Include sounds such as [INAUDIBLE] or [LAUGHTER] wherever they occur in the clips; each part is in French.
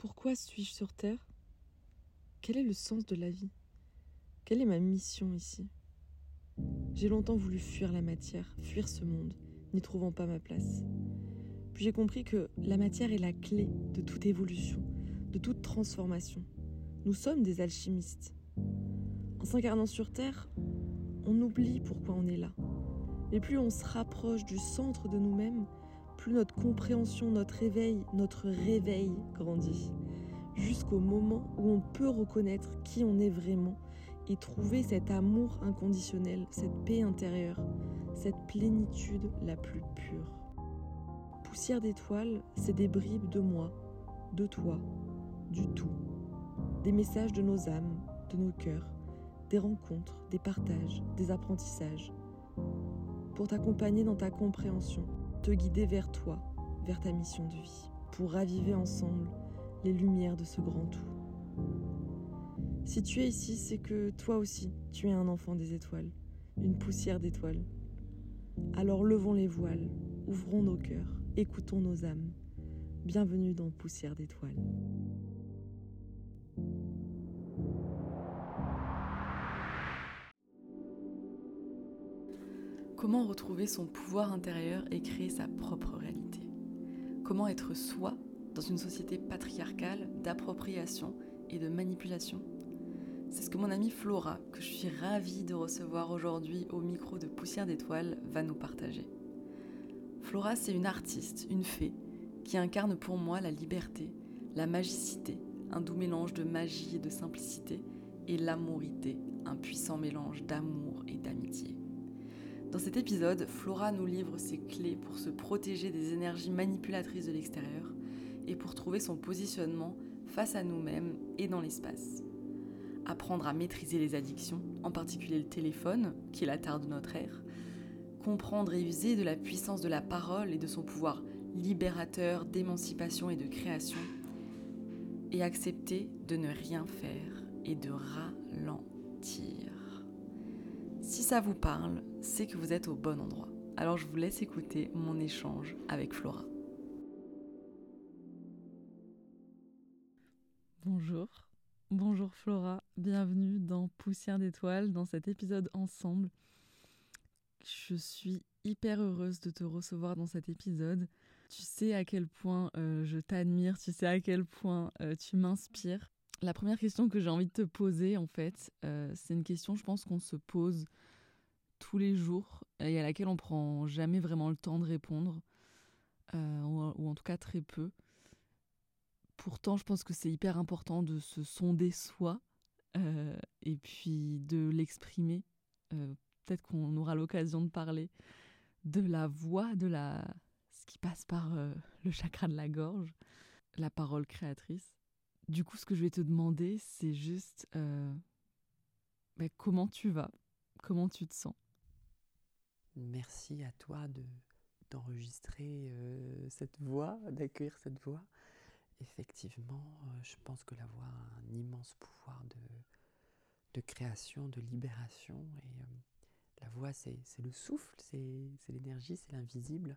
Pourquoi suis-je sur Terre? Quel est le sens de la vie? Quelle est ma mission ici? J'ai longtemps voulu fuir la matière, fuir ce monde, n'y trouvant pas ma place. Puis j'ai compris que la matière est la clé de toute évolution, de toute transformation. Nous sommes des alchimistes. En s'incarnant sur Terre, on oublie pourquoi on est là. Et plus on se rapproche du centre de nous-mêmes, plus notre compréhension, notre réveil, notre réveil grandit. Jusqu'au moment où on peut reconnaître qui on est vraiment et trouver cet amour inconditionnel, cette paix intérieure, cette plénitude la plus pure. Poussière d'étoiles, c'est des bribes de moi, de toi, du tout. Des messages de nos âmes, de nos cœurs, des rencontres, des partages, des apprentissages. Pour t'accompagner dans ta compréhension, te guider vers toi, vers ta mission de vie, pour raviver ensemble les lumières de ce grand tout. Si tu es ici, c'est que toi aussi, tu es un enfant des étoiles, une poussière d'étoiles. Alors levons les voiles, ouvrons nos cœurs, écoutons nos âmes. Bienvenue dans Poussière d'étoiles. Comment retrouver son pouvoir intérieur et créer sa propre réalité Comment être soi dans une société patriarcale d'appropriation et de manipulation C'est ce que mon amie Flora, que je suis ravie de recevoir aujourd'hui au micro de Poussière d'étoiles, va nous partager. Flora, c'est une artiste, une fée, qui incarne pour moi la liberté, la magicité, un doux mélange de magie et de simplicité, et l'amourité, un puissant mélange d'amour et d'amitié. Dans cet épisode, Flora nous livre ses clés pour se protéger des énergies manipulatrices de l'extérieur et pour trouver son positionnement face à nous-mêmes et dans l'espace. Apprendre à maîtriser les addictions, en particulier le téléphone, qui est la tare de notre ère. Comprendre et user de la puissance de la parole et de son pouvoir libérateur d'émancipation et de création. Et accepter de ne rien faire et de ralentir. Si ça vous parle, c'est que vous êtes au bon endroit. Alors je vous laisse écouter mon échange avec Flora. Bonjour. Bonjour Flora, bienvenue dans Poussière d'étoiles, dans cet épisode ensemble. Je suis hyper heureuse de te recevoir dans cet épisode. Tu sais à quel point euh, je t'admire, tu sais à quel point euh, tu m'inspires. La première question que j'ai envie de te poser, en fait, euh, c'est une question, je pense, qu'on se pose tous les jours et à laquelle on prend jamais vraiment le temps de répondre, euh, ou, en tout cas très peu. Pourtant, je pense que c'est hyper important de se sonder soi euh, et puis de l'exprimer. Peut-être qu'on aura l'occasion de parler de la voix, de la ce qui passe par le chakra de la gorge, la parole créatrice. Du coup, ce que je vais te demander, c'est juste euh, bah, comment tu vas, comment tu te sens? Merci à toi de d'enregistrer euh, cette voix, d'accueillir cette voix. Effectivement, euh, je pense que la voix a un immense pouvoir de, de création, de libération. Et la voix, c'est le souffle, c'est l'énergie, c'est l'invisible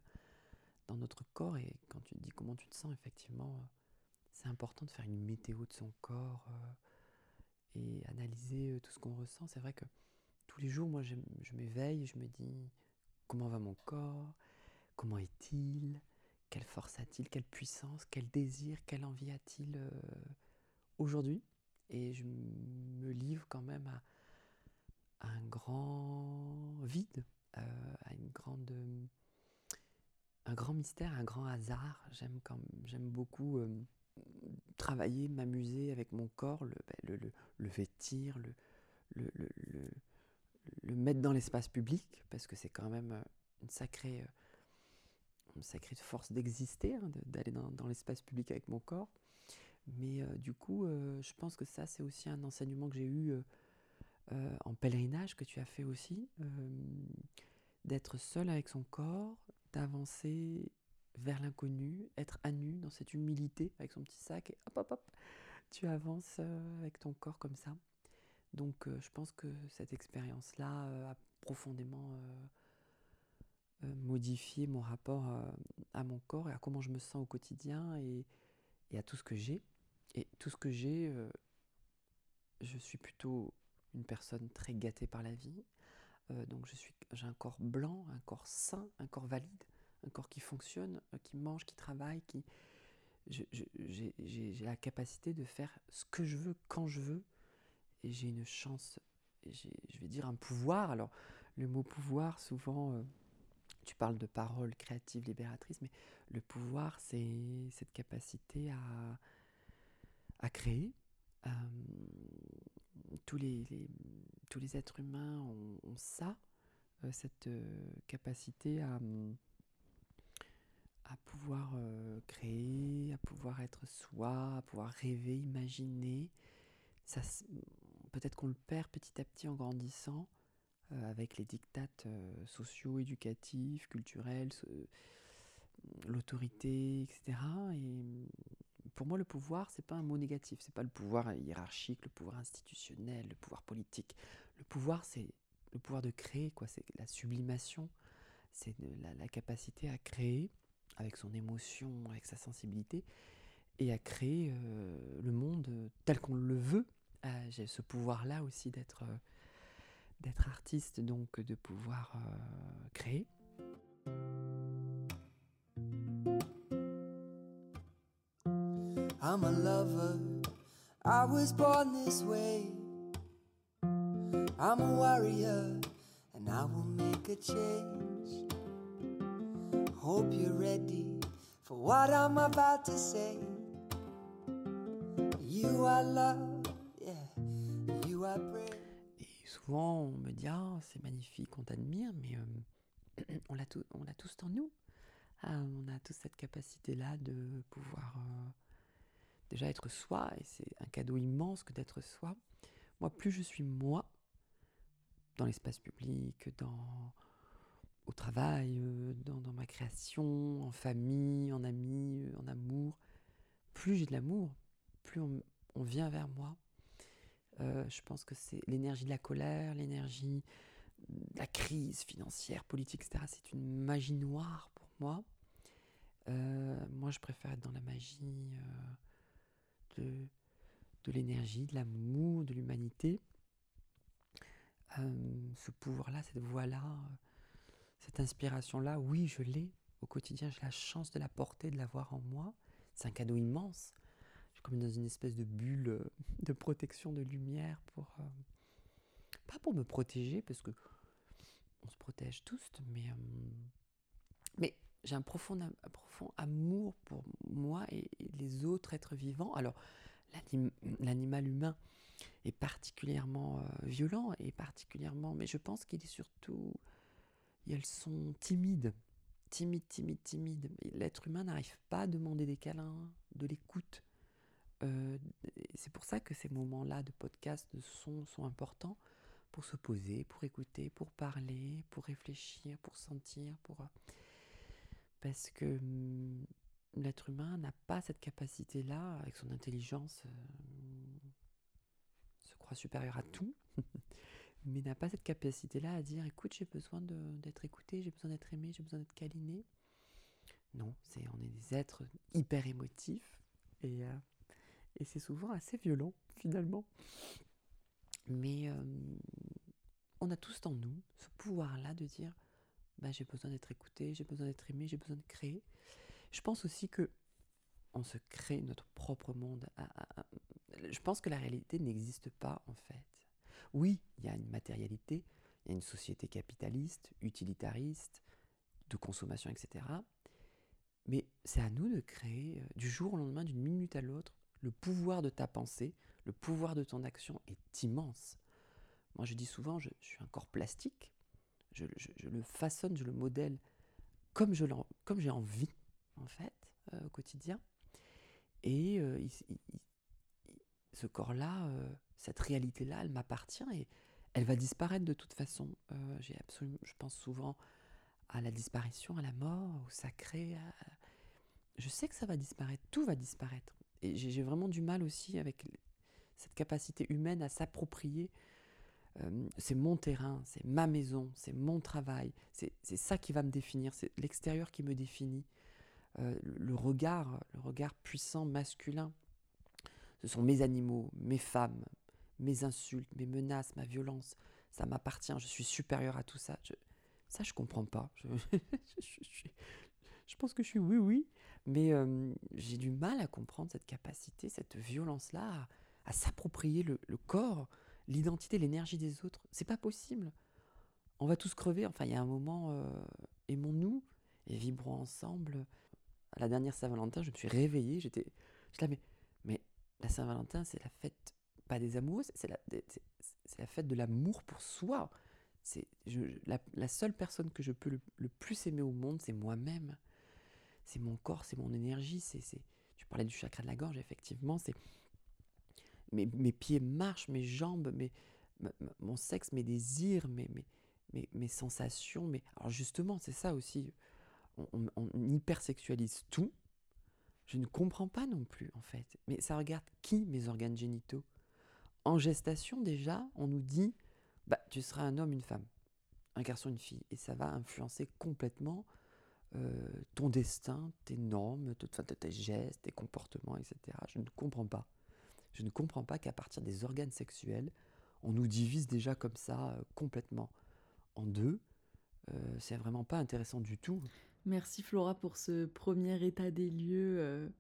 dans notre corps. Et quand tu dis comment tu te sens, effectivement, c'est important de faire une météo de son corps euh, et analyser euh, tout ce qu'on ressent. C'est vrai que tous les jours, moi, je, m'éveille je me dis comment va mon corps, comment est-il, quelle force a-t-il, quelle puissance, quel désir, quelle envie a-t-il euh, aujourd'hui? Et je me livre quand même à, un grand vide, à une grande un grand mystère, un grand hasard. J'aime beaucoup travailler, m'amuser avec mon corps, le, le, vêtir, le, mettre dans l'espace public, parce que c'est quand même euh, une sacrée, euh, sacrée force d'exister, hein, d'aller dans, dans l'espace public avec mon corps. Mais euh, du coup, je pense que ça, c'est aussi un enseignement que j'ai eu en pèlerinage, que tu as fait aussi, d'être seul avec son corps, d'avancer vers l'inconnu, être à nu dans cette humilité avec son petit sac et hop hop hop, tu avances euh, avec ton corps comme ça. Donc euh, je pense que cette expérience-là euh, a profondément modifié mon rapport à mon corps et à comment je me sens au quotidien et, à tout ce que j'ai. Et tout ce que j'ai, je suis plutôt une personne très gâtée par la vie. Donc je suis, j'ai un corps blanc, un corps sain, un corps valide, un corps qui fonctionne, euh, qui mange, qui travaille, qui, j'ai la capacité de faire ce que je veux quand je veux. Et j'ai une chance, je vais dire un pouvoir. Alors, le mot pouvoir, souvent, euh, tu parles de parole créative, libératrice, mais le pouvoir, c'est cette capacité à, créer. Euh, tous, les, tous les êtres humains ont, ça, cette capacité à à pouvoir euh, créer, à pouvoir être soi, à pouvoir rêver, imaginer. Ça, peut-être qu'on le perd petit à petit en grandissant euh, avec les dictates euh, sociaux, éducatifs, culturels, l'autorité, etc. Et pour moi, le pouvoir, c'est pas un mot négatif. C'est pas le pouvoir hiérarchique, le pouvoir institutionnel, le pouvoir politique. Le pouvoir, c'est le pouvoir de créer, quoi. C'est la sublimation, c'est la, la capacité à créer avec son émotion, avec sa sensibilité, et à créer euh, le monde tel qu'on le veut. Euh, j'ai ce pouvoir-là aussi d'être euh, artiste, donc de pouvoir créer. I'm a lover, I was born this way. I'm a warrior, and I will make a change. Hope you're ready for what I'm about to say. You are love, yeah, you are brave. Et souvent, on me dit Ah, c'est magnifique, on t'admire, mais euh, [CLEARS THROAT] on l'a tous en nous. Ah, on a tous cette capacité-là de pouvoir euh, déjà être soi, et c'est un cadeau immense que d'être soi. Moi, plus je suis moi, dans l'espace public, dans au travail, euh, dans, ma création, en famille, en amis, euh, en amour, plus j'ai de l'amour, plus on, vient vers moi. Euh, je pense que c'est l'énergie de la colère, l'énergie de la crise financière, politique, etc. C'est une magie noire pour moi. moi, je préfère être dans la magie de l'énergie, de l'amour, de l'humanité. ce pouvoir-là, cette voix-là, cette inspiration-là, oui, je l'ai au quotidien, j'ai la chance de la porter, de l'avoir en moi. C'est un cadeau immense. Je suis comme dans une espèce de bulle euh, [LAUGHS] de protection, de lumière pour... Euh, pas pour me protéger, parce que on se protège tous, mais... Euh, mais j'ai un profond, un profond amour pour moi et, les autres êtres vivants. Alors, l'animal humain est particulièrement violent et particulièrement... Mais je pense qu'il est surtout elles sont timides, timides, timides, timides. L'être humain n'arrive pas à demander des câlins, de l'écoute. Euh, c'est pour ça que ces moments-là de podcast, de son, sont importants pour se poser, pour écouter, pour parler, pour réfléchir, pour sentir, pour euh, parce que hum, l'être humain n'a pas cette capacité-là, avec son intelligence, euh, se croit supérieur à tout. [LAUGHS] mais n'a pas cette capacité-là à dire écoute, j'ai besoin d'être écouté, j'ai besoin d'être aimé, j'ai besoin d'être câliné. Non, c'est on est des êtres hyper émotifs et, euh, et c'est souvent assez violent finalement. Mais euh, on a tous en nous ce pouvoir-là de dire bah, j'ai besoin d'être écouté, j'ai besoin d'être aimé, j'ai besoin de créer. Je pense aussi que on se crée notre propre monde. Je pense que la réalité n'existe pas en fait. Oui, il y a une matérialité, il y a une société capitaliste, utilitariste, de consommation, etc. Mais c'est à nous de créer, euh, du jour au lendemain, d'une minute à l'autre, le pouvoir de ta pensée, le pouvoir de ton action est immense. Moi, je dis souvent, je, suis un corps plastique, je, le façonne, je le modèle comme j'ai envie, en fait, euh, au quotidien. Et euh, ce corps-là, cette réalité-là, elle m'appartient et elle va disparaître de toute façon. Euh, j'ai absolument, je pense souvent à la disparition, à la mort, au sacré. Je sais que ça va disparaître, tout va disparaître. Et j'ai vraiment du mal aussi avec cette capacité humaine à s'approprier. Euh, c'est mon terrain, c'est ma maison, c'est mon travail, c'est ça qui va me définir, c'est l'extérieur qui me définit. Euh, le regard, le regard puissant masculin Ce sont mes animaux, mes femmes, mes insultes, mes menaces, ma violence. Ça m'appartient, je suis supérieur à tout ça. Je, ça, je comprends pas. Je, [LAUGHS] je, pense que je suis oui, oui, mais euh, j'ai du mal à comprendre cette capacité, cette violence-là, à, s'approprier le, corps, l'identité, l'énergie des autres. C'est pas possible. On va tous crever. Enfin, il y a un moment, euh, aimons-nous et vibrons ensemble. À la dernière Saint-Valentin, je me suis réveillée. J'étais, là, mais, mais la Saint-Valentin, c'est la fête pas des amoureux, c'est la, la fête de l'amour pour soi. C'est la, la, seule personne que je peux le, plus aimer au monde, c'est moi-même. C'est mon corps, c'est mon énergie. C'est, tu parlais du chakra de la gorge, effectivement. C'est mes, mes pieds marchent, mes jambes, mes, mon sexe, mes désirs, mes, mes, mes, sensations. Mais alors justement, c'est ça aussi. On hypersexualise tout. Je ne comprends pas non plus, en fait. Mais ça regarde qui mes organes génitaux? En gestation déjà, on nous dit, bah, tu seras un homme, une femme, un garçon, une fille, et ça va influencer complètement euh, ton destin, tes normes, tes gestes, tes comportements, etc. Je ne comprends pas. Je ne comprends pas qu'à partir des organes sexuels, on nous divise déjà comme ça euh, complètement en deux. Euh, c'est vraiment pas intéressant du tout. Merci Flora pour ce premier état des lieux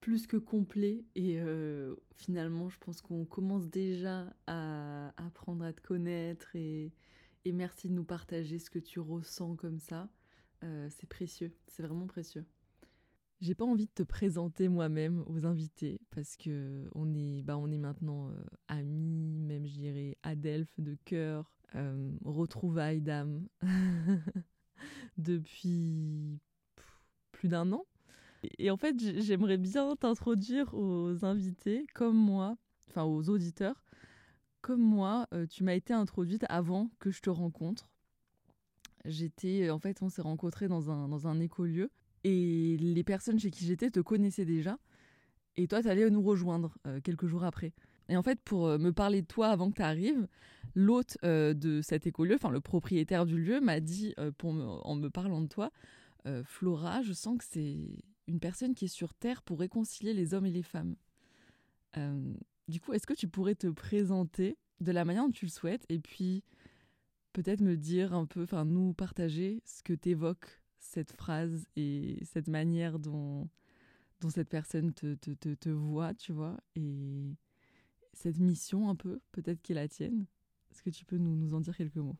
plus que complet et euh, finalement je pense qu'on commence déjà à apprendre à te connaître et, merci de nous partager ce que tu ressens comme ça. Euh, c'est précieux, c'est vraiment précieux. J'ai pas envie de te présenter moi-même aux invités parce que on est, bah on est maintenant euh, amis, même je dirais adelphes de cœur, retrouvailles d'âme [LAUGHS] depuis plus d'un an. Et en fait, j'aimerais bien t'introduire aux invités comme moi, enfin aux auditeurs. Comme moi, euh, tu m'as été introduite avant que je te rencontre. J'étais, en fait, on s'est rencontrés dans un, dans un écolieu et les personnes chez qui j'étais te connaissaient déjà. Et toi, tu allais nous rejoindre euh, quelques jours après. Et en fait, pour euh, me parler de toi avant que tu arrives, l'hôte de cet écolieu, enfin le propriétaire du lieu, m'a dit, pour en me parlant de toi, Flora, je sens que c'est une personne qui est sur Terre pour réconcilier les hommes et les femmes. Euh, du coup, est-ce que tu pourrais te présenter de la manière dont tu le souhaites et puis peut-être me dire un peu, enfin nous partager ce que t'évoque cette phrase et cette manière dont, cette personne te, voit, tu vois, et cette mission un peu, peut-être qui est la tienne. Est-ce que tu peux nous, nous en dire quelques mots?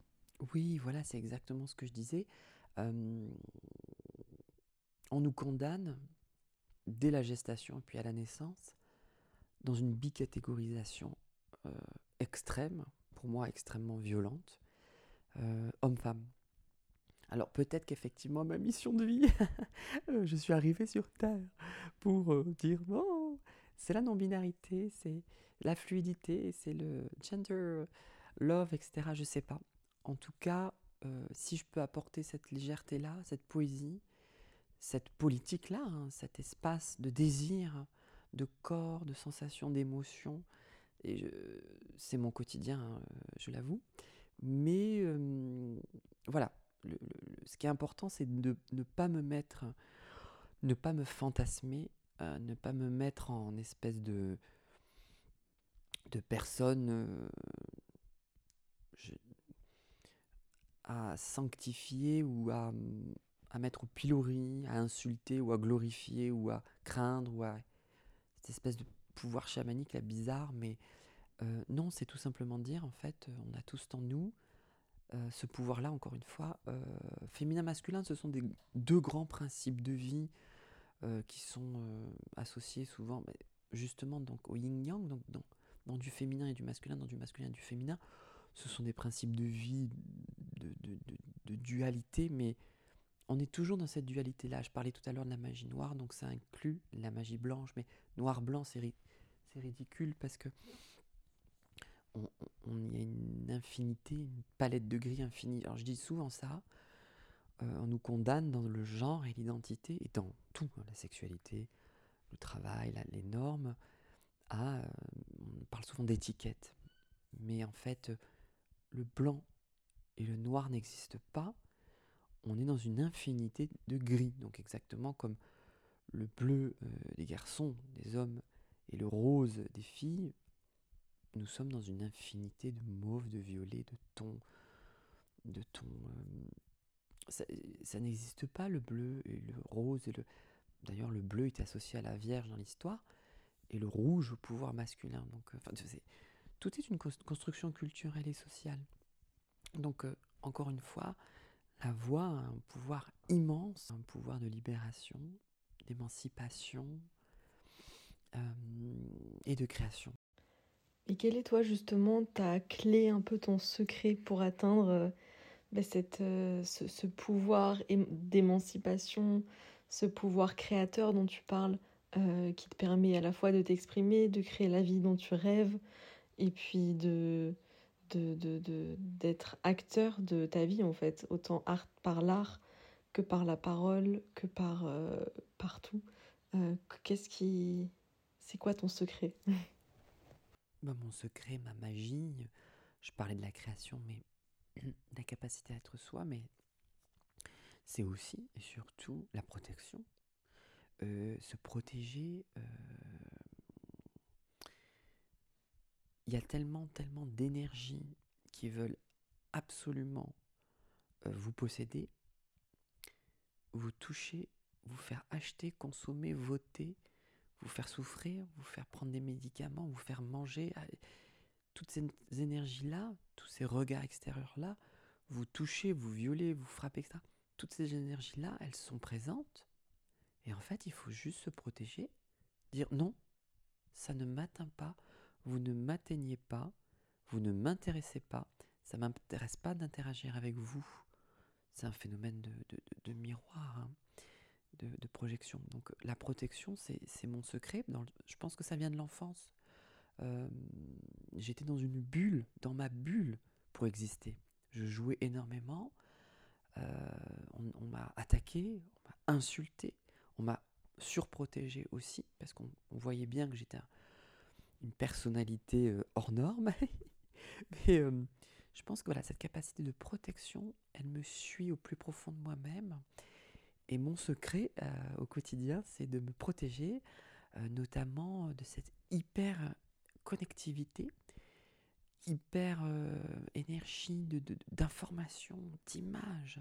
Oui, voilà, c'est exactement ce que je disais. Euh, on nous condamne dès la gestation puis à la naissance dans une bicatégorisation euh, extrême, pour moi extrêmement violente, euh, homme-femme. Alors peut-être qu'effectivement ma mission de vie, [LAUGHS] euh, je suis arrivé sur Terre pour dire bon, c'est la non-binarité, c'est la fluidité, c'est le gender, love, etc. Je sais pas. En tout cas, si je peux apporter cette légèreté-là, cette poésie, cette politique-là, hein, cet espace de désir, de corps, de sensation, d'émotion. Et c'est mon quotidien, hein, je l'avoue. Mais euh, voilà, ce qui est important, c'est de ne pas me mettre, ne pas me fantasmer, euh, ne pas me mettre en espèce de, de personne euh, à sanctifier ou à à mettre au pilori, à insulter ou à glorifier ou à craindre ou à cette espèce de pouvoir chamanique là bizarre, mais euh, non, c'est tout simplement dire en fait, on a tous en nous euh, ce pouvoir-là, encore une fois, euh, féminin-masculin, ce sont des deux grands principes de vie qui sont associés souvent, justement donc au yin-yang, donc dans, du féminin et du masculin, dans du masculin et du féminin. Ce sont des principes de vie, de dualité, mais on est toujours dans cette dualité-là. Je parlais tout à l'heure de la magie noire, donc ça inclut la magie blanche, mais noir-blanc, c'est, ridicule parce que on, y a une infinité, une palette de gris infinie. Alors je dis souvent ça, euh, on nous condamne dans le genre et l'identité, et dans tout, hein, la sexualité, le travail, les normes, euh, on parle souvent d'étiquette. Mais en fait, le blanc et le noir n'existent pas on est dans une infinité de gris. Donc exactement comme le bleu euh, des garçons, des hommes, Et le rose des filles, nous sommes dans une infinité de mauve, de violet, de tons, de tons. Euh, ça, n'existe pas le bleu et le rose et le. D'ailleurs, le bleu est associé à la Vierge dans l'histoire et le rouge au pouvoir masculin. Donc, euh, tout est une construction culturelle et sociale. Donc, encore une fois, la voix a un pouvoir immense, un pouvoir de libération, d'émancipation et de création. Et quelle est toi justement ta clé, un peu ton secret pour atteindre euh, bah, cette, euh, ce, pouvoir d'émancipation, ce pouvoir créateur dont tu parles, euh, qui te permet à la fois de t'exprimer, de créer la vie dont tu rêves, et puis de d'être de, acteur de ta vie en fait, autant art, par l'art que par la parole, que par partout. Qu'est-ce qui... C'est quoi ton secret? [LAUGHS] Bah, mon secret, ma magie, je parlais de la création, mais [CLEARS THROAT] la capacité à être soi, mais c'est aussi et surtout la protection. Euh, se protéger, euh, il y a tellement, tellement d'énergie qui veulent absolument euh, vous posséder, vous toucher, vous faire acheter, consommer, voter, vous faire souffrir, vous faire prendre des médicaments, vous faire manger. Ah, toutes ces énergies-là, tous ces regards extérieurs-là, vous touchez, vous violez, vous frappez, etc. Toutes ces énergies-là, elles sont présentes. Et en fait, il faut juste se protéger, dire non, ça ne m'atteint pas, vous ne m'atteignez pas, vous ne m'intéressez pas, ça ne m'intéresse pas d'interagir avec vous. C'est un phénomène de, miroir. Hein de, projection. Donc la protection, c'est mon secret. je pense que ça vient de l'enfance. Euh, j'étais dans une bulle, dans ma bulle, pour exister. Je jouais énormément. Euh, on, m'a attaqué, on m'a insulté, on m'a surprotégé aussi, parce qu'on voyait bien que j'étais une personnalité euh, hors norme. [LAUGHS] Mais je pense que voilà, cette capacité de protection, elle me suit au plus profond de moi-même. Et mon secret euh, au quotidien, c'est de me protéger, euh, notamment de cette hyper connectivité, hyper euh, énergie d'information, de, d'images.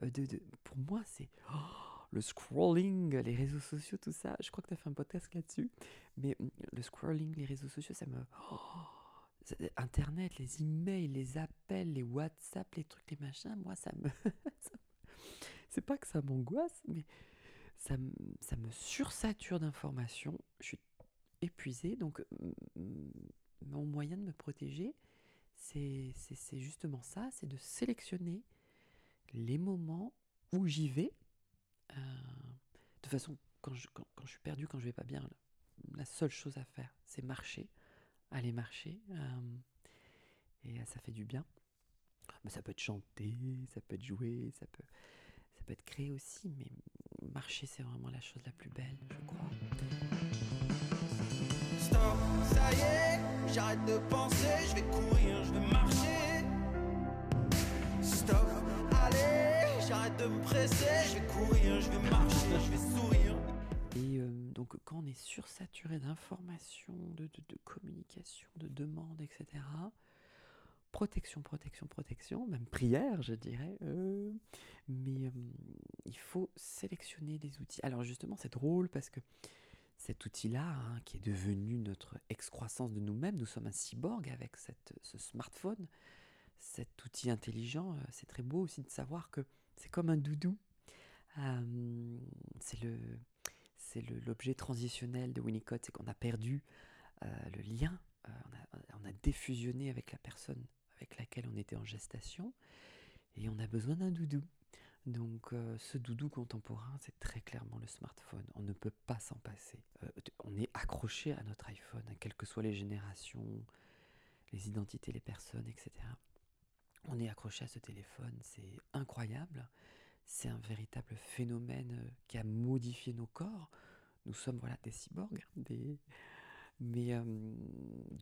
De, de, pour moi, c'est oh, le scrolling, les réseaux sociaux, tout ça. Je crois que tu as fait un podcast là-dessus. Mais mm, le scrolling, les réseaux sociaux, ça me... [GASPS] Internet, les emails, les appels, les WhatsApp, les trucs, les machins, moi, ça me, [LAUGHS] c'est pas que ça m'angoisse, mais ça, ça me sursature d'informations. Je suis épuisée, donc mon moyen de me protéger, c'est justement ça, c'est de sélectionner les moments où j'y vais. Euh, de toute façon, quand je, suis perdu, quand je vais pas bien, la seule chose à faire, c'est marcher, aller marcher. Euh, et ça fait du bien. Mais ça peut être chanter, ça peut être jouer, ça peut peut être créé aussi, mais marcher, c'est vraiment la chose la plus belle, je crois. Stop, ça y est, j'arrête de penser, je vais courir, je vais marcher. Stop, j'arrête de me presser, je vais courir, je vais marcher, je vais sourire. Et euh, donc quand on est sursaturé d'informations, de, de, de communication, de demandes, etc., protection, protection, protection, même prière, je dirais. Euh, mais euh, il faut sélectionner des outils. Alors justement, c'est drôle parce que cet outil-là, hein, qui est devenu notre excroissance de nous-mêmes, nous sommes un cyborg avec cette, ce smartphone, cet outil intelligent. C'est très beau aussi de savoir que c'est comme un doudou. c'est le c'est l'objet transitionnel de Winnicott, c'est qu'on a perdu le lien, on a, on, a, défusionné avec la personne avec laquelle on était en gestation, et on a besoin d'un doudou. Donc euh, ce doudou contemporain, c'est très clairement le smartphone. On ne peut pas s'en passer. Euh, on est accroché à notre iPhone, hein, quelles que soient les générations, les identités, les personnes, etc. On est accroché à ce téléphone, c'est incroyable. C'est un véritable phénomène euh, qui a modifié nos corps. Nous sommes voilà des cyborgs, mais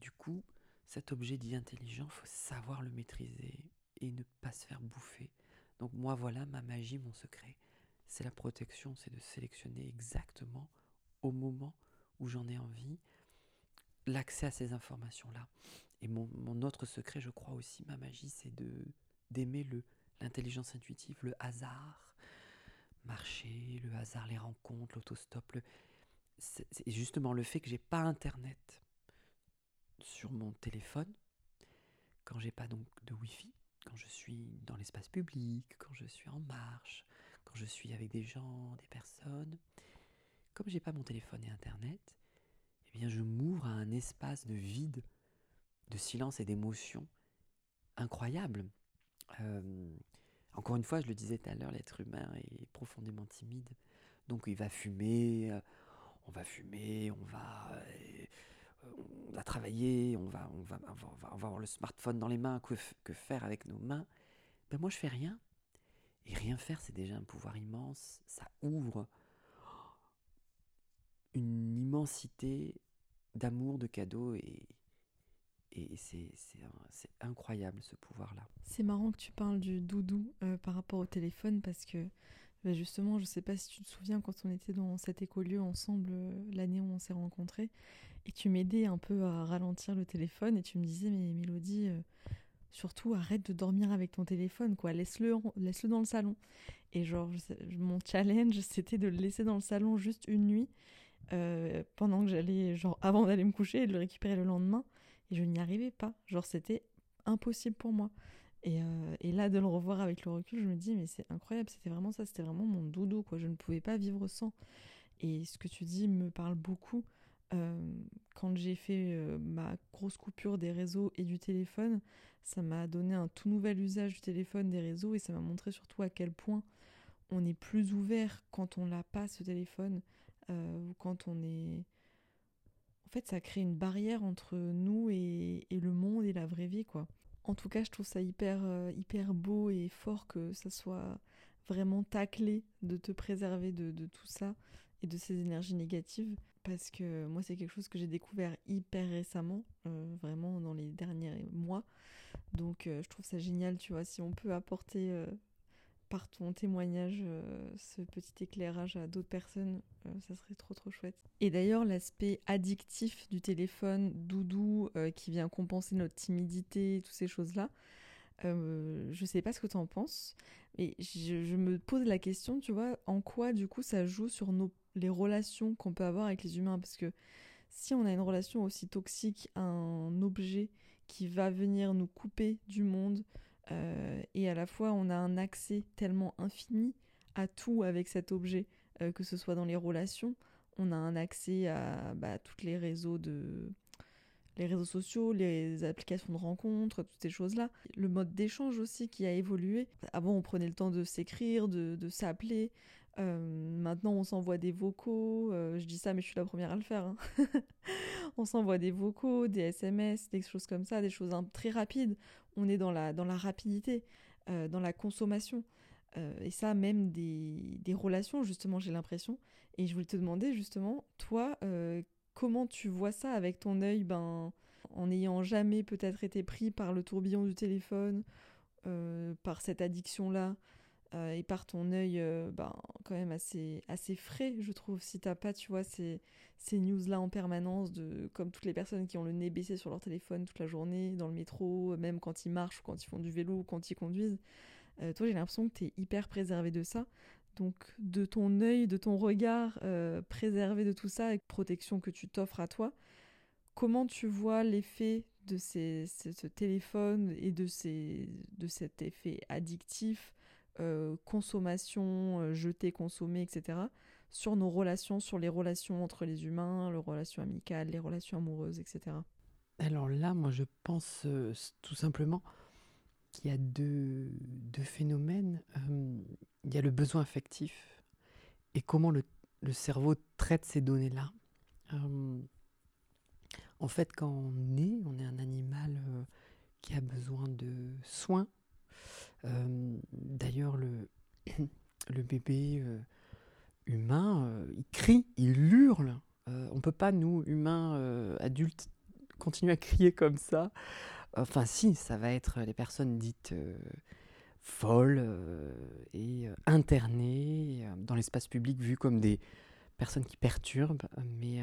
du coup, cet objet dit intelligent, faut savoir le maîtriser et ne pas se faire bouffer. Donc moi voilà ma magie, mon secret. C'est la protection, c'est de sélectionner exactement au moment où j'en ai envie l'accès à ces informations-là. Et mon, autre secret, je crois aussi, ma magie, c'est de d'aimer le l'intelligence intuitive, le hasard, marcher, le hasard, les rencontres, l'autostop. Le... C'est justement le fait que j'ai pas internet sur mon téléphone, quand j'ai pas donc de wifi, quand je suis dans l'espace public, quand je suis en marche, quand je suis avec des gens, des personnes, comme j'ai pas mon téléphone et internet, eh bien je m'ouvre à un espace de vide, de silence et d'émotion incroyable. Euh, encore une fois, je le disais tout à l'heure, l'être humain est profondément timide. Donc il va fumer, euh, on va fumer, on va, euh, on va travailler, on va, on, va, avoir le smartphone dans les mains, que, que faire avec nos mains ben Moi, je fais rien. Et rien faire, c'est déjà un pouvoir immense. Ça ouvre une immensité d'amour, de cadeaux et, et c'est incroyable ce pouvoir-là. C'est marrant que tu parles du doudou euh, par rapport au téléphone parce que bah, justement, je ne sais pas si tu te souviens quand on était dans cet écolieu ensemble euh, l'année où on s'est rencontrés et tu m'aidais un peu à ralentir le téléphone et tu me disais mais Mélodie, euh, surtout arrête de dormir avec ton téléphone quoi, laisse-le laisse-le dans le salon. Et genre mon challenge [LAUGHS] c'était de le laisser dans le salon juste une nuit pendant que j'allais avant d'aller me coucher et de le récupérer le lendemain et je n'y arrivais pas. Genre, c'était impossible pour moi. Et, euh, et, là, de le revoir avec le recul, je me dis, mais c'est incroyable, c'était vraiment ça, c'était vraiment mon dodo, quoi. Je ne pouvais pas vivre sans. Et ce que tu dis me parle beaucoup. Euh, quand j'ai fait euh, ma grosse coupure des réseaux et du téléphone, ça m'a donné un tout nouvel usage du téléphone, des réseaux, et ça m'a montré surtout à quel point on est plus ouvert quand on n'a pas ce téléphone, ou quand on est fait, ça crée une barrière entre nous et, le monde et la vraie vie, quoi. En tout cas, je trouve ça hyper, euh, hyper beau et fort que ça soit vraiment ta clé de te préserver de, tout ça et de ces énergies négatives. Parce que moi, c'est quelque chose que j'ai découvert hyper récemment, euh, vraiment dans les derniers mois. Donc, euh, je trouve ça génial, tu vois, si on peut apporter par ton témoignage euh, ce petit éclairage à d'autres personnes, euh, ça serait trop trop chouette. Et d'ailleurs, l'aspect addictif du téléphone, doudou, euh, qui vient compenser notre timidité, toutes ces choses-là, je sais pas ce que tu en penses, mais je, me pose la question, tu vois, en quoi du coup ça joue sur nos, les relations qu'on peut avoir avec les humains? Parce que si on a une relation aussi toxique un objet qui va venir nous couper du monde, euh, et à la fois, on a un accès tellement infini à tout avec cet objet, euh, que ce soit dans les relations, on a un accès à bah, tous les réseaux de les réseaux sociaux, les applications de rencontres, toutes ces choses-là. Le mode d'échange aussi qui a évolué. Avant, on prenait le temps de s'écrire, de, de s'appeler. Euh, maintenant, on s'envoie des vocaux. je dis ça, mais je suis la première à le faire. Hein. [LAUGHS] on s'envoie des vocaux, des SMS, des choses comme ça, des choses très rapides. On est dans la, dans la rapidité, euh, dans la consommation. Euh, et ça, même des, des relations, justement, j'ai l'impression. Et je voulais te demander, justement, toi, euh, comment tu vois ça avec ton œil, ben, en n'ayant jamais peut-être été pris par le tourbillon du téléphone, par cette addiction-là? Euh, et par ton œil euh, ben, quand même assez, assez frais, je trouve, si t'as pas, tu vois, ces, ces news-là en permanence, de, comme toutes les personnes qui ont le nez baissé sur leur téléphone toute la journée, dans le métro, même quand ils marchent, quand ils font du vélo, quand ils conduisent. Euh, toi, j'ai l'impression que tu es hyper préservé de ça. Donc, de ton œil, de ton regard préservé de tout ça, avec protection que tu t'offres à toi, comment tu vois l'effet de ce téléphone et de, ces, de cet effet addictif euh, consommation, euh, jeter, consommer, etc., sur nos relations, sur les relations entre les humains, les relations amicales, les relations amoureuses, etc. Alors là, moi, je pense euh, tout simplement qu'il y a deux, deux phénomènes. il y a le besoin affectif et comment le, le cerveau traite ces données-là. en fait, quand on est, on est un animal qui a besoin de soins, d'ailleurs, [CLEARS THROAT] le, bébé euh, humain, euh, il crie, il hurle. on ne peut pas, nous, humains, adultes, continuer à crier comme ça. Enfin, si, ça va être les personnes dites folles et internées dans l'espace public, vues comme des personne qui perturbe, mais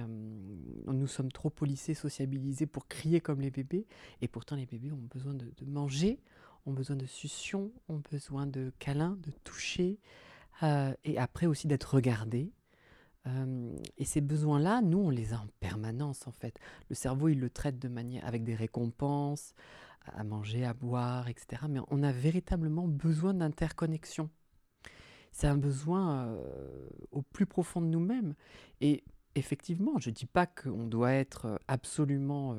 nous sommes trop policés, sociabilisés pour crier comme les bébés, et pourtant les bébés ont besoin de, manger, ont besoin de succion, ont besoin de câlins, de toucher, et après aussi d'être regardés. et ces besoins-là, nous, on les a en permanence en fait. Le cerveau, il le traite de manière avec des récompenses, à manger, à boire, etc. Mais on a véritablement besoin d'interconnexion. C'est un besoin euh, au plus profond de nous-mêmes. Et effectivement, je ne dis pas qu'on doit être absolument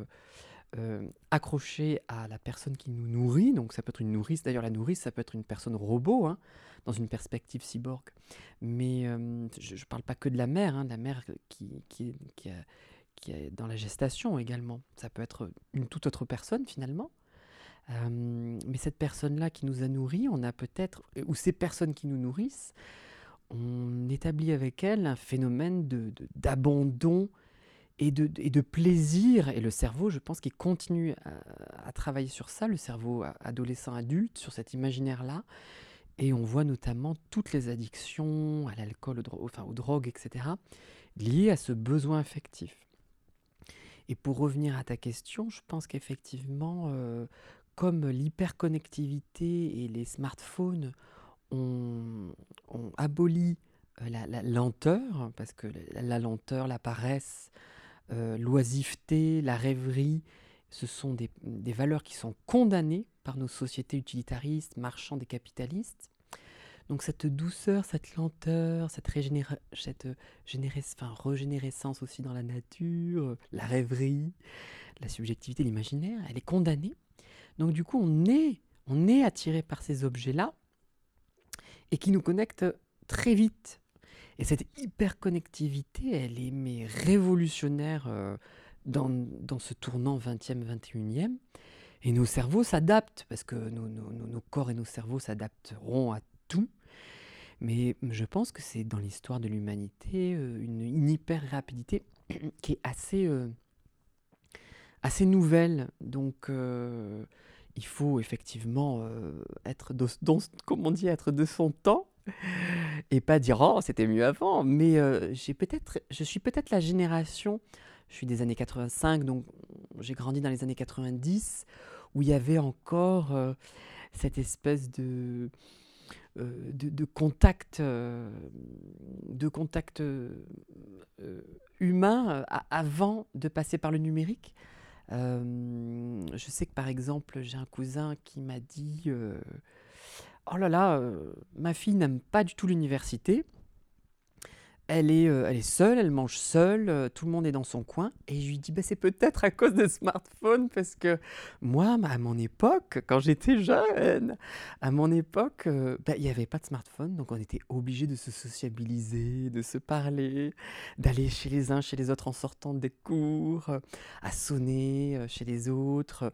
euh, euh, à la personne qui nous nourrit. Donc ça peut être une nourrice. D'ailleurs, la nourrice, ça peut être une personne robot, hein, dans une perspective cyborg. Mais je ne parle pas que de la mère, hein, la mère qui, est dans la gestation également. Ça peut être une toute autre personne finalement mais cette personne-là qui nous a nourris, on a peut-être, ou ces personnes qui nous nourrissent, on établit avec elles un phénomène d'abandon de, et, de, plaisir. Et le cerveau, je pense qu'il continue à, travailler sur ça, le cerveau adolescent-adulte, sur cet imaginaire-là. Et on voit notamment toutes les addictions à l'alcool, aux drogues, etc., liées à ce besoin affectif. Et pour revenir à ta question, je pense qu'effectivement, euh, comme l'hyperconnectivité et les smartphones ont, aboli euh, la, lenteur, parce que la, lenteur, la paresse, euh, l'oisiveté, la rêverie, ce sont des, valeurs qui sont condamnées par nos sociétés utilitaristes, marchands et capitalistes. Donc cette douceur, cette lenteur, cette, cette régénérescence aussi dans la nature, la rêverie, la subjectivité, l'imaginaire, elle est condamnée donc du coup, on est, on est attiré par ces objets-là et qui nous connectent très vite. Et cette hyperconnectivité, elle est mais révolutionnaire euh, dans, dans, ce tournant 20e, 21e. Et nos cerveaux s'adaptent, parce que nos, nos, corps et nos cerveaux s'adapteront à tout. Mais je pense que c'est dans l'histoire de l'humanité euh, une, une hyper-rapidité [CLEARS THROAT] qui est assez, euh, assez nouvelle. Donc, il faut effectivement être de, comme on dit, être de son temps et pas dire oh c'était mieux avant. Mais euh, j'ai peut-être, je suis peut-être la génération, je suis des années 85, donc j'ai grandi dans les années 90 où il y avait encore euh, cette espèce de de, contact, de contact humain avant de passer par le numérique. Euh, je sais que par exemple, j'ai un cousin qui m'a dit euh, Oh là là, euh, ma fille n'aime pas du tout l'université. Elle est, elle est seule, elle mange seule, tout le monde est dans son coin. Et je lui dis, bah, c'est peut-être à cause des smartphones, parce que moi, à mon époque, quand j'étais jeune, à mon époque, bah, il n'y avait pas de smartphone, donc on était obligé de se sociabiliser, de se parler, d'aller chez les uns, chez les autres en sortant des cours, à sonner chez les autres,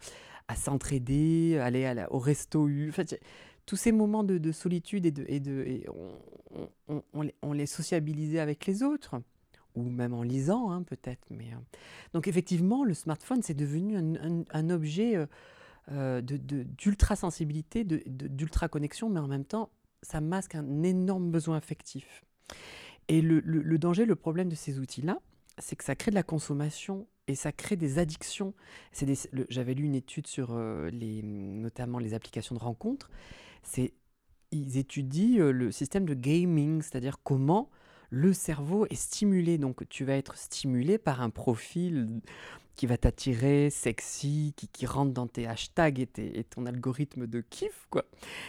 à s'entraider, aller au resto U. En tous ces moments de, solitude et, de, on, les sociabilisait avec les autres, ou même en lisant hein, peut-être. Euh. Donc effectivement, le smartphone, c'est devenu un, objet euh, euh, d'ultra-sensibilité, d'ultra-connexion, mais en même temps, ça masque un énorme besoin affectif. Et le, danger, le problème de ces outils-là, c'est que ça crée de la consommation et ça crée des addictions. J'avais lu une étude sur notamment les applications de rencontres c'est ils étudient euh, le système de gaming, c'est-à-dire comment le cerveau est stimulé. Donc tu vas être stimulé par un profil qui va t'attirer, sexy, qui, qui, rentre dans tes hashtags et, ton algorithme de kiff, quoi.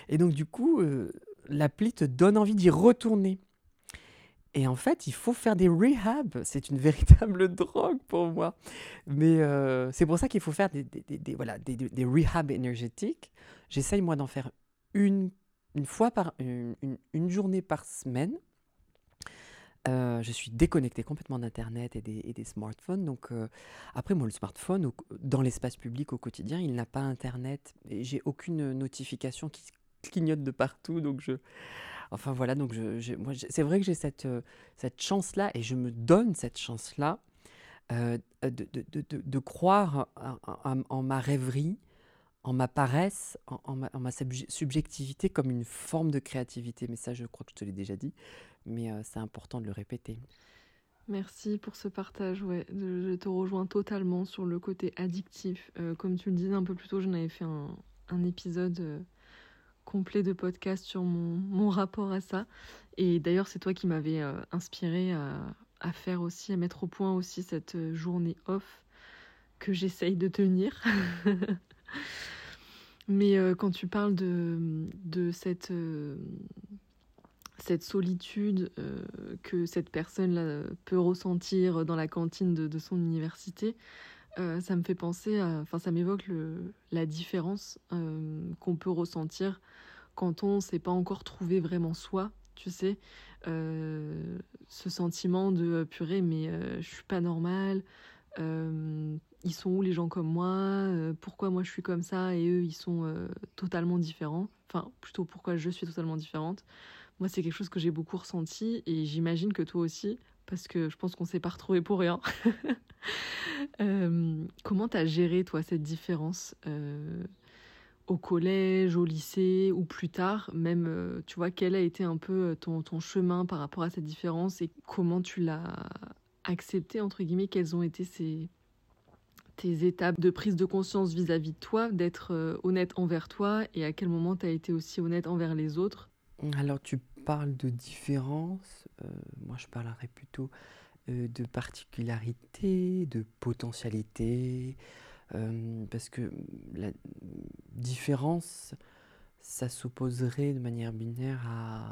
Et donc du coup, euh, l'appli te donne envie d'y retourner. Et en fait, il faut faire des rehabs. C'est une [LAUGHS] véritable drogue pour moi. Mais euh, c'est pour ça qu'il faut faire des, des, des des, des rehabs énergétiques. J'essaye, moi, d'en faire une, une fois par une, une, journée par semaine. Euh, je suis déconnecté complètement d'Internet et des, et des, smartphones. Donc, euh, après, moi, le smartphone, dans l'espace public au quotidien, il n'a pas Internet et j'ai aucune notification qui clignote de partout. Donc, je. Enfin, voilà. Donc, je, moi, c'est vrai que j'ai cette, euh, cette chance-là et je me donne cette chance-là de, de, de, de, croire en ma rêverie en ma paresse, en, ma, subjectivité comme une forme de créativité. Mais ça, je crois que je te l'ai déjà dit, mais euh, c'est important de le répéter. Merci pour ce partage. Ouais, je te rejoins totalement sur le côté addictif. Euh, comme tu le disais un peu plus tôt, j'en avais fait un, épisode euh, complet de podcast sur mon, rapport à ça. Et d'ailleurs, c'est toi qui m'avais inspiré à, faire aussi, à mettre au point aussi cette journée off que j'essaye de tenir. [LAUGHS] Mais quand tu parles de, de cette solitude euh, que cette personne-là peut ressentir dans la cantine de, son université, euh, ça me fait penser, enfin ça m'évoque la différence euh, qu'on peut ressentir quand on ne s'est pas encore trouvé vraiment soi, tu sais, ce sentiment de purée mais je suis pas normal, ils sont où les gens comme moi, pourquoi moi je suis comme ça et eux ils sont totalement différents, enfin plutôt pourquoi je suis totalement différente. Moi, c'est quelque chose que j'ai beaucoup ressenti et j'imagine que toi aussi, parce que je pense qu'on s'est pas retrouvé pour rien. [LAUGHS] euh, comment t'as géré toi cette différence euh, au collège, au lycée ou plus tard, même euh, tu vois quel a été un peu euh, ton chemin par rapport à cette différence et comment tu l'as accepté entre guillemets, quelles ont été ces tes étapes de prise de conscience vis-à-vis -vis de toi, d'être honnête envers toi et à quel moment tu as été aussi honnête envers les autres? Alors tu parles de différence, euh, moi je parlerais plutôt euh, de particularité, de potentialité, euh, parce que la différence, ça s'opposerait de manière binaire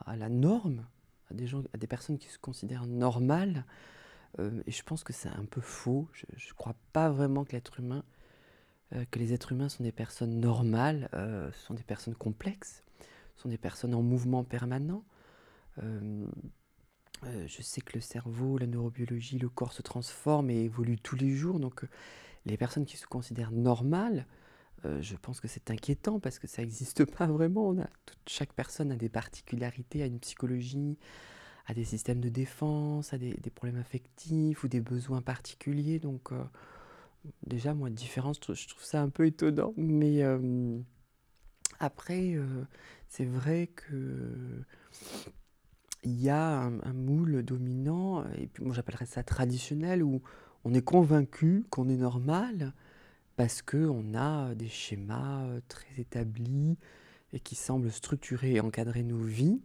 à, la norme, à des, gens, à des personnes qui se considèrent normales. Et je pense que c'est un peu faux. Je ne crois pas vraiment que l'être humain, que les êtres humains sont des personnes normales, sont des personnes complexes sont des personnes en mouvement permanent. Euh, euh, je sais que le cerveau, la neurobiologie, le corps se transforme et évolue tous les jours. Donc euh, les personnes qui se considèrent normales, je pense que c'est inquiétant parce que ça n'existe [LAUGHS] pas vraiment. Chaque personne a des particularités, a une psychologie, a des systèmes de défense, a des, problèmes affectifs ou des besoins particuliers. Donc déjà, moi, différence, je trouve ça un peu étonnant. Mais après, c'est vrai que il y a un, moule dominant, et puis moi j'appellerais ça traditionnel, où on est convaincu qu'on est normal parce qu'on a des schémas très établis et qui semblent structurer et encadrer nos vies.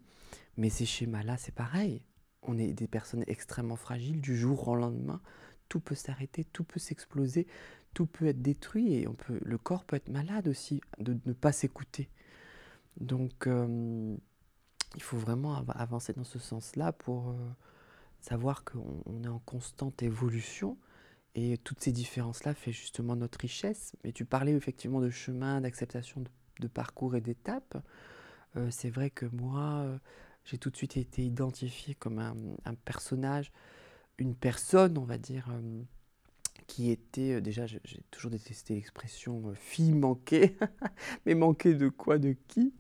Mais ces schémas-là, c'est pareil. On est des personnes extrêmement fragiles du jour au lendemain. Tout peut s'arrêter, tout peut s'exploser, tout peut être détruit et on peut, le corps peut être malade aussi de ne pas s'écouter. Donc, euh, il faut vraiment avancer dans ce sens-là pour euh, savoir qu'on est en constante évolution. Et toutes ces différences-là font justement notre richesse. Mais tu parlais effectivement de chemin, d'acceptation de, parcours et d'étapes. Euh, c'est vrai que moi, j'ai tout de suite été identifié comme un, personnage, une personne, on va dire, qui était, euh, déjà, j'ai toujours détesté l'expression euh, fille manquée, [LAUGHS] mais manquée de quoi, de qui?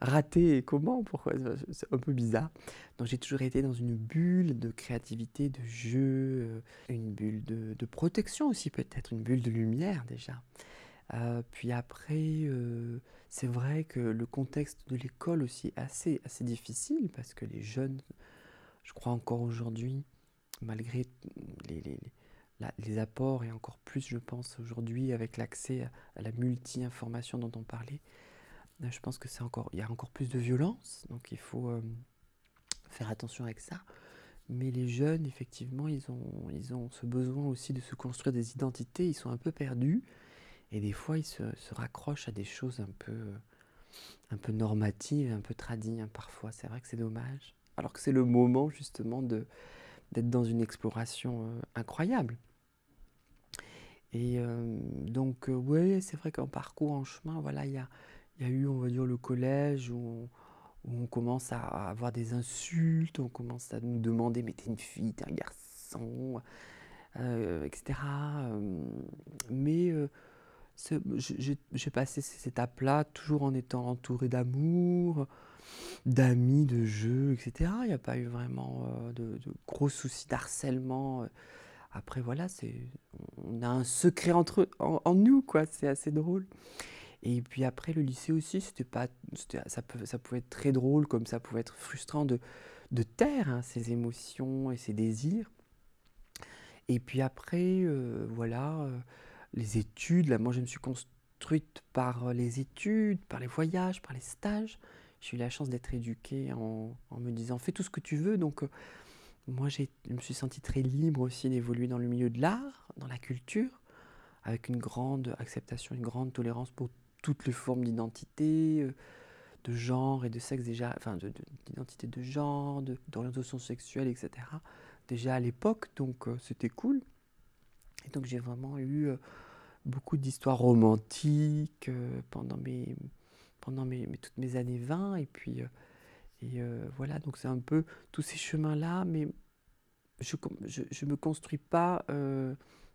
Ratée et comment? Pourquoi? C'est un peu bizarre. Donc j'ai toujours été dans une bulle de créativité, de jeu, euh, une bulle de, protection aussi peut-être, une bulle de lumière déjà. puis après, c'est vrai que le contexte de l'école aussi est assez, assez difficile parce que les jeunes, je crois encore aujourd'hui, malgré les, les les apports, et encore plus, je pense, aujourd'hui, avec l'accès à, la multi-information dont on parlait, euh, je pense que y a encore plus de violence, donc il faut euh, faire attention avec ça. Mais les jeunes, effectivement, ils ont, ils ont ce besoin aussi de se construire des identités, ils sont un peu perdus, et des fois, ils se, raccrochent à des choses un peu, un peu normatives, un peu tradies, hein, parfois. C'est vrai que c'est dommage. Alors que c'est le moment, justement, de d'être dans une exploration euh, incroyable. Et euh, donc, euh, oui, c'est vrai qu'en parcours, en chemin, voilà, il y a, y a, eu, on va dire, le collège où on, commence à avoir des insultes, on commence à nous demander, mais t'es une fille, t'es un garçon, euh, etc. Mais j'ai passé ces étapes-là toujours en étant entouré d'amour, d'amis, de jeux, etc. Il n'y a pas eu vraiment de, de, gros soucis d'harcèlement après, voilà, on a un secret entre, en, nous, quoi. C'est assez drôle. Et puis après, le lycée aussi, pas, ça, ça pouvait être très drôle, comme ça pouvait être frustrant de, de taire hein, ses émotions et ses désirs. Et puis après, euh, voilà, euh, les études. Là, moi, je me suis construite par les études, par les voyages, par les stages. J'ai eu la chance d'être éduquée en, me disant fais tout ce que tu veux. Donc, euh, moi, je me suis sentie très libre aussi d'évoluer dans le milieu de l'art, dans la culture, avec une grande acceptation, une grande tolérance pour toutes les formes d'identité, de genre et de sexe déjà, enfin d'identité de, genre, d'orientation sexuelle, etc déjà à l'époque, donc euh, c'était cool. Donc j'ai vraiment eu euh, beaucoup d'histoires romantiques euh, pendant, mes, toutes mes années 20. Et puis, et, voilà, donc c'est un peu tous ces chemins-là, mais je ne me construis pas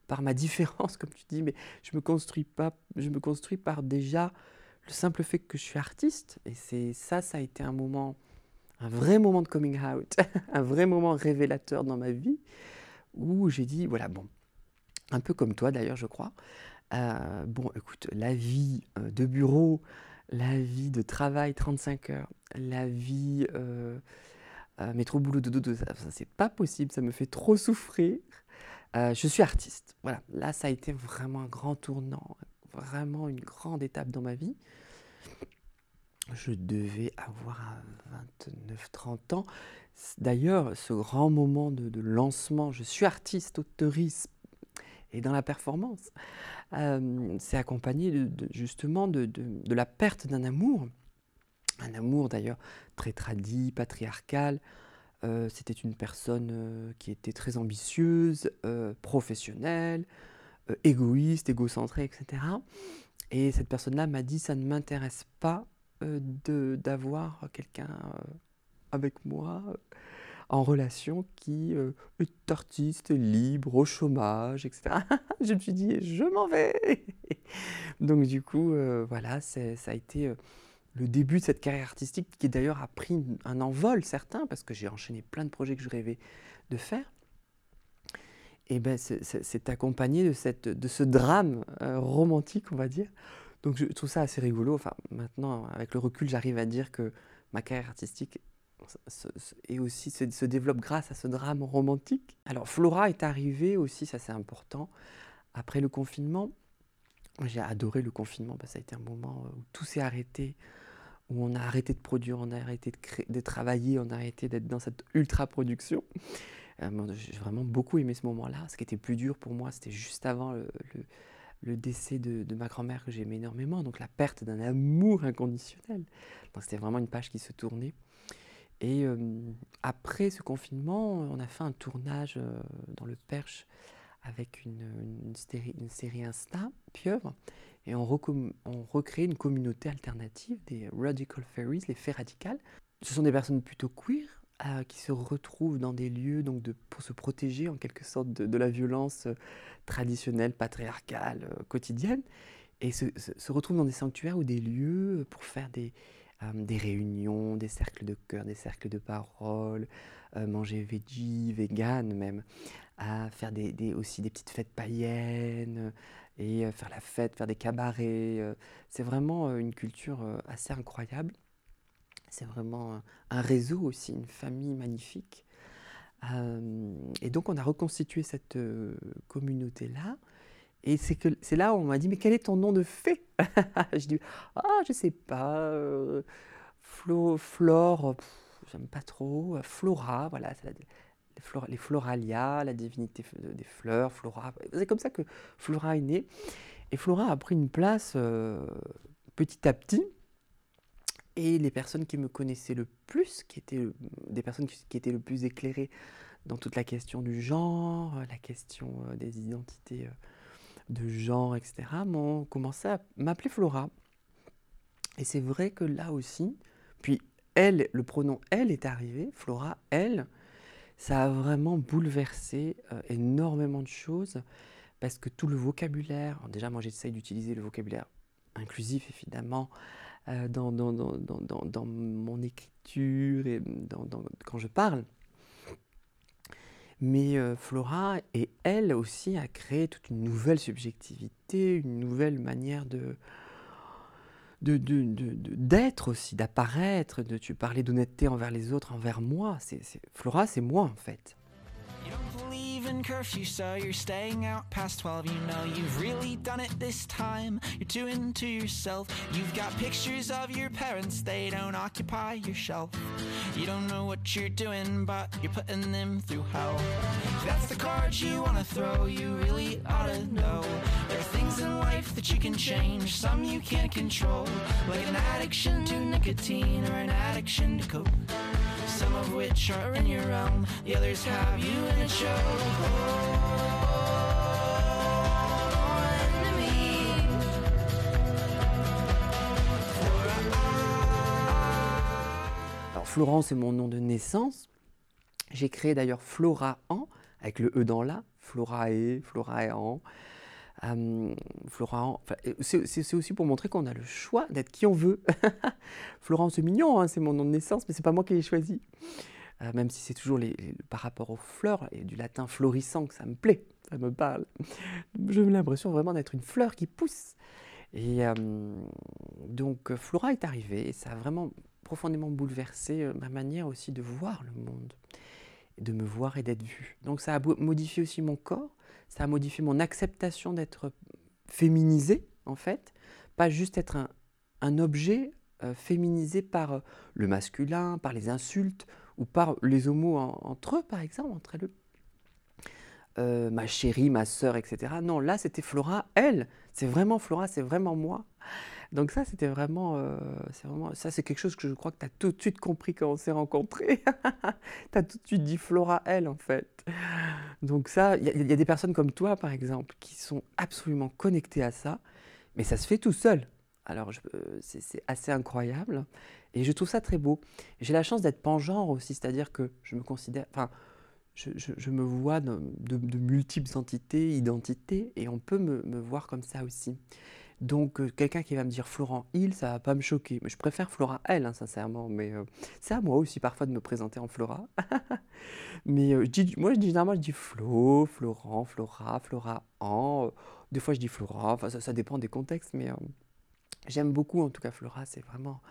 par ma [LAUGHS] différence, comme tu dis, mais je me construis pas, je me construis par déjà le simple fait que je suis artiste. Et c'est ça, ça a été un moment un vrai moment de coming out, [LAUGHS] un vrai moment révélateur dans ma vie, où j'ai dit, voilà, bon, un peu comme toi d'ailleurs, je crois, euh, bon, écoute, la vie euh, de bureau, la vie de travail 35 heures, la vie euh, métro boulot de dodo, ça, ça c'est pas possible, ça me fait trop souffrir. je suis artiste. Voilà, là ça a été vraiment un grand tournant, vraiment une grande étape dans ma vie je devais avoir 29-30 ans. D'ailleurs, ce grand moment de, lancement, je suis artiste, auteuriste et dans la performance, euh, c'est accompagné justement de, la perte d'un amour. Un amour d'ailleurs très tradit, patriarcal. Euh, c'était une personne euh, qui était très ambitieuse, professionnelle, égoïste, égocentrée, etc. Et cette personne-là m'a dit, ça ne m'intéresse pas d'avoir quelqu'un avec moi en relation qui est artiste, libre, au chômage, etc. [LAUGHS] je me suis dit, je m'en vais. [LAUGHS] Donc du coup, voilà, ça a été le début de cette carrière artistique qui d'ailleurs a pris un envol certain parce que j'ai enchaîné plein de projets que je rêvais de faire. Et ben c'est accompagné de, cette, de ce drame romantique, on va dire, donc je trouve ça assez rigolo. Enfin, maintenant, avec le recul, j'arrive à dire que ma carrière artistique et aussi se, développe grâce à ce drame romantique. Alors Flora est arrivée aussi, ça c'est important, après le confinement. J'ai adoré le confinement, parce que ça a été un moment où tout s'est arrêté, où on a arrêté de produire, on a arrêté de, travailler, on a arrêté d'être dans cette ultra-production. Euh, j'ai vraiment beaucoup aimé ce moment-là. Ce qui était plus dur pour moi, c'était juste avant le décès de, ma grand-mère que j'aimais énormément, donc la perte d'un amour inconditionnel. C'était vraiment une page qui se tournait. Et euh, après ce confinement, on a fait un tournage euh, dans le Perche avec une, série, Insta, Pieuvre, et on, on recrée une communauté alternative des Radical Fairies, les fées radicales. Ce sont des personnes plutôt queer, euh, qui se retrouvent dans des lieux donc pour se protéger en quelque sorte de, la violence traditionnelle, patriarcale, quotidienne, et se, retrouvent dans des sanctuaires ou des lieux pour faire des, des réunions, des cercles de cœur, des cercles de parole, manger veggie, vegan même, à faire des, aussi des petites fêtes païennes et faire la fête, faire des cabarets. C'est vraiment une culture assez incroyable. C'est vraiment un réseau aussi, une famille magnifique. Euh, et donc on a reconstitué cette euh, communauté-là. Et c'est là où on m'a dit mais quel est ton nom de fée? [LAUGHS] Je dis ah je sais pas euh, Flo, Flore j'aime pas trop Flora voilà les Floralia la divinité des fleurs Flora c'est comme ça que Flora est née. Et Flora a pris une place petit à petit. Et les personnes qui me connaissaient le plus, qui étaient des personnes qui, étaient le plus éclairées dans toute la question du genre, la question euh, des identités euh, de genre, etc., m'ont commencé à m'appeler Flora. Et c'est vrai que là aussi, puis elle, le pronom elle est arrivé, Flora, elle, ça a vraiment bouleversé euh, énormément de choses parce que tout le vocabulaire, déjà moi j'essaye d'utiliser le vocabulaire inclusif évidemment, euh, dans, dans, dans, dans, mon écriture et quand je parle. Mais euh, Flora et elle aussi a créé toute une nouvelle subjectivité, une nouvelle manière de d'être aussi, d'apparaître. De, tu parlais d'honnêteté envers les autres, envers moi. C'est, Flora, c'est moi en fait. Don't believe in curfew, so you're staying out past 12. You know you've really done it this time. You're too into yourself. You've got pictures of your parents, they don't occupy your shelf. You don't know what you're doing, but you're putting them through hell. That's the card you wanna throw, you really ought to know. There are things in life that you can change, some you can't control. Like an addiction to nicotine or an addiction to coke. Some of which are in your realm, the others have you in a Alors Florent, c'est mon nom de naissance. J'ai créé d'ailleurs Flora An, avec le E dans la, Florae, Florae Euh, Florent, c'est aussi pour montrer qu'on a le choix d'être qui on veut. [LAUGHS] Florent, c'est mignon, hein, c'est mon nom de naissance, mais c'est pas moi qui l'ai choisi. Euh, même si c'est toujours les, par rapport aux fleurs et du latin florissant que ça me plaît, ça me parle. J'ai l'impression vraiment d'être une fleur qui pousse. Et euh, donc Flora est arrivée et ça a vraiment profondément bouleversé ma manière aussi de voir le monde, de me voir et d'être vue. Donc ça a modifié aussi mon corps, ça a modifié mon acceptation d'être féminisé, en fait, pas juste être un, objet euh, féminisé par euh, le masculin, par les insultes ou par les homos entre eux, par exemple, entre eux. Euh, ma chérie, ma sœur, etc. Non, là, c'était Flora, elle. C'est vraiment Flora, c'est vraiment moi. Donc ça, c'était vraiment, c'est vraiment, ça, c'est quelque chose que je crois que tu as tout de suite compris quand on s'est rencontrés. [LAUGHS] tu as tout de suite dit Flora, elle, en fait. Donc ça, il y, a des personnes comme toi, par exemple, qui sont absolument connectées à ça, mais ça se fait tout seul. Alors, euh, c'est assez incroyable. Et je trouve ça très beau. J'ai la chance d'être pangenre aussi, c'est-à-dire que je me considère. Enfin, je, me vois de, de, multiples entités, identités, et on peut me voir comme ça aussi. Donc, euh, quelqu'un qui va me dire Florent Hill, ça va pas me choquer. Mais je préfère Flora L, hein, sincèrement. Mais euh, c'est à moi aussi parfois de me présenter en Flora. [LAUGHS] mais dis, moi, je dis généralement, je dis Flo, Florent, Flora, Flora en. des fois, je dis Flora. Enfin, ça, dépend des contextes, mais J'aime beaucoup, en tout cas, Flora, c'est vraiment,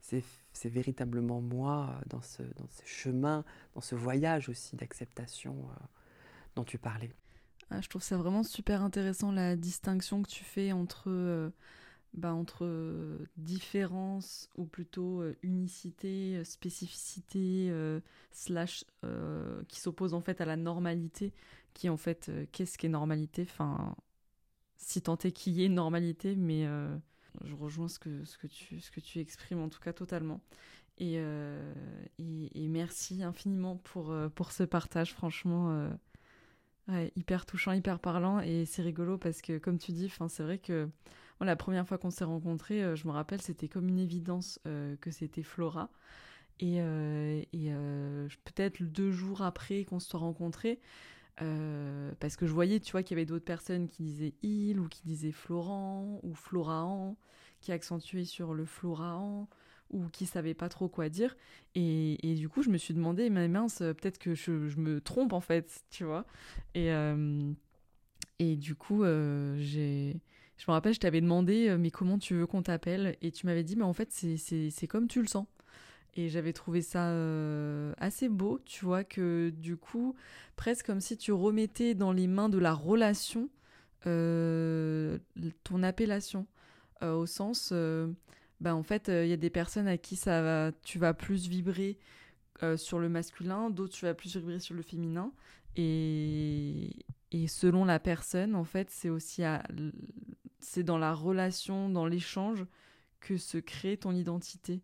c'est, véritablement moi euh, dans ce, chemin, dans ce voyage aussi d'acceptation euh, dont tu parlais. Ah, je trouve ça vraiment super intéressant la distinction que tu fais entre, euh, bah, entre différence ou plutôt unicité, spécificité, slash, qui s'oppose en fait à la normalité, qui en fait, qu'est-ce qu'est normalité? Enfin, si tant est qu'il y ait normalité, mais je rejoins ce que, ce, que tu, ce que tu exprimes, en tout cas totalement. Et, euh, et, merci infiniment pour, euh, pour ce partage, franchement, euh, hyper touchant, hyper parlant. Et c'est rigolo parce que, comme tu dis, c'est vrai que la première fois qu'on s'est rencontrés, je me rappelle, c'était comme une évidence que c'était Flora. Et, et peut-être deux jours après qu'on se soit rencontrés, euh, parce que je voyais, tu vois, qu'il y avait d'autres personnes qui disaient il ou qui disaient Florent ou Floraan, qui accentuaient sur le Floraan ou qui savaient pas trop quoi dire. Et, et du coup, je me suis demandé, mais mince, peut-être que je, je, me trompe en fait, tu vois. Et, euh, et du coup, euh. Je me rappelle, je t'avais demandé, mais comment tu veux qu'on t'appelle? Et tu m'avais dit, mais en fait, c'est comme tu le sens. Et j'avais trouvé ça euh, assez beau, tu vois, que du coup, presque comme si tu remettais dans les mains de la relation euh, ton appellation. Euh, au sens, bah, en fait, il y a des personnes à qui ça va, tu vas plus vibrer sur le masculin, d'autres tu vas plus vibrer sur le féminin. Et, et selon la personne, en fait, c'est aussi c'est dans la relation, dans l'échange que se crée ton identité.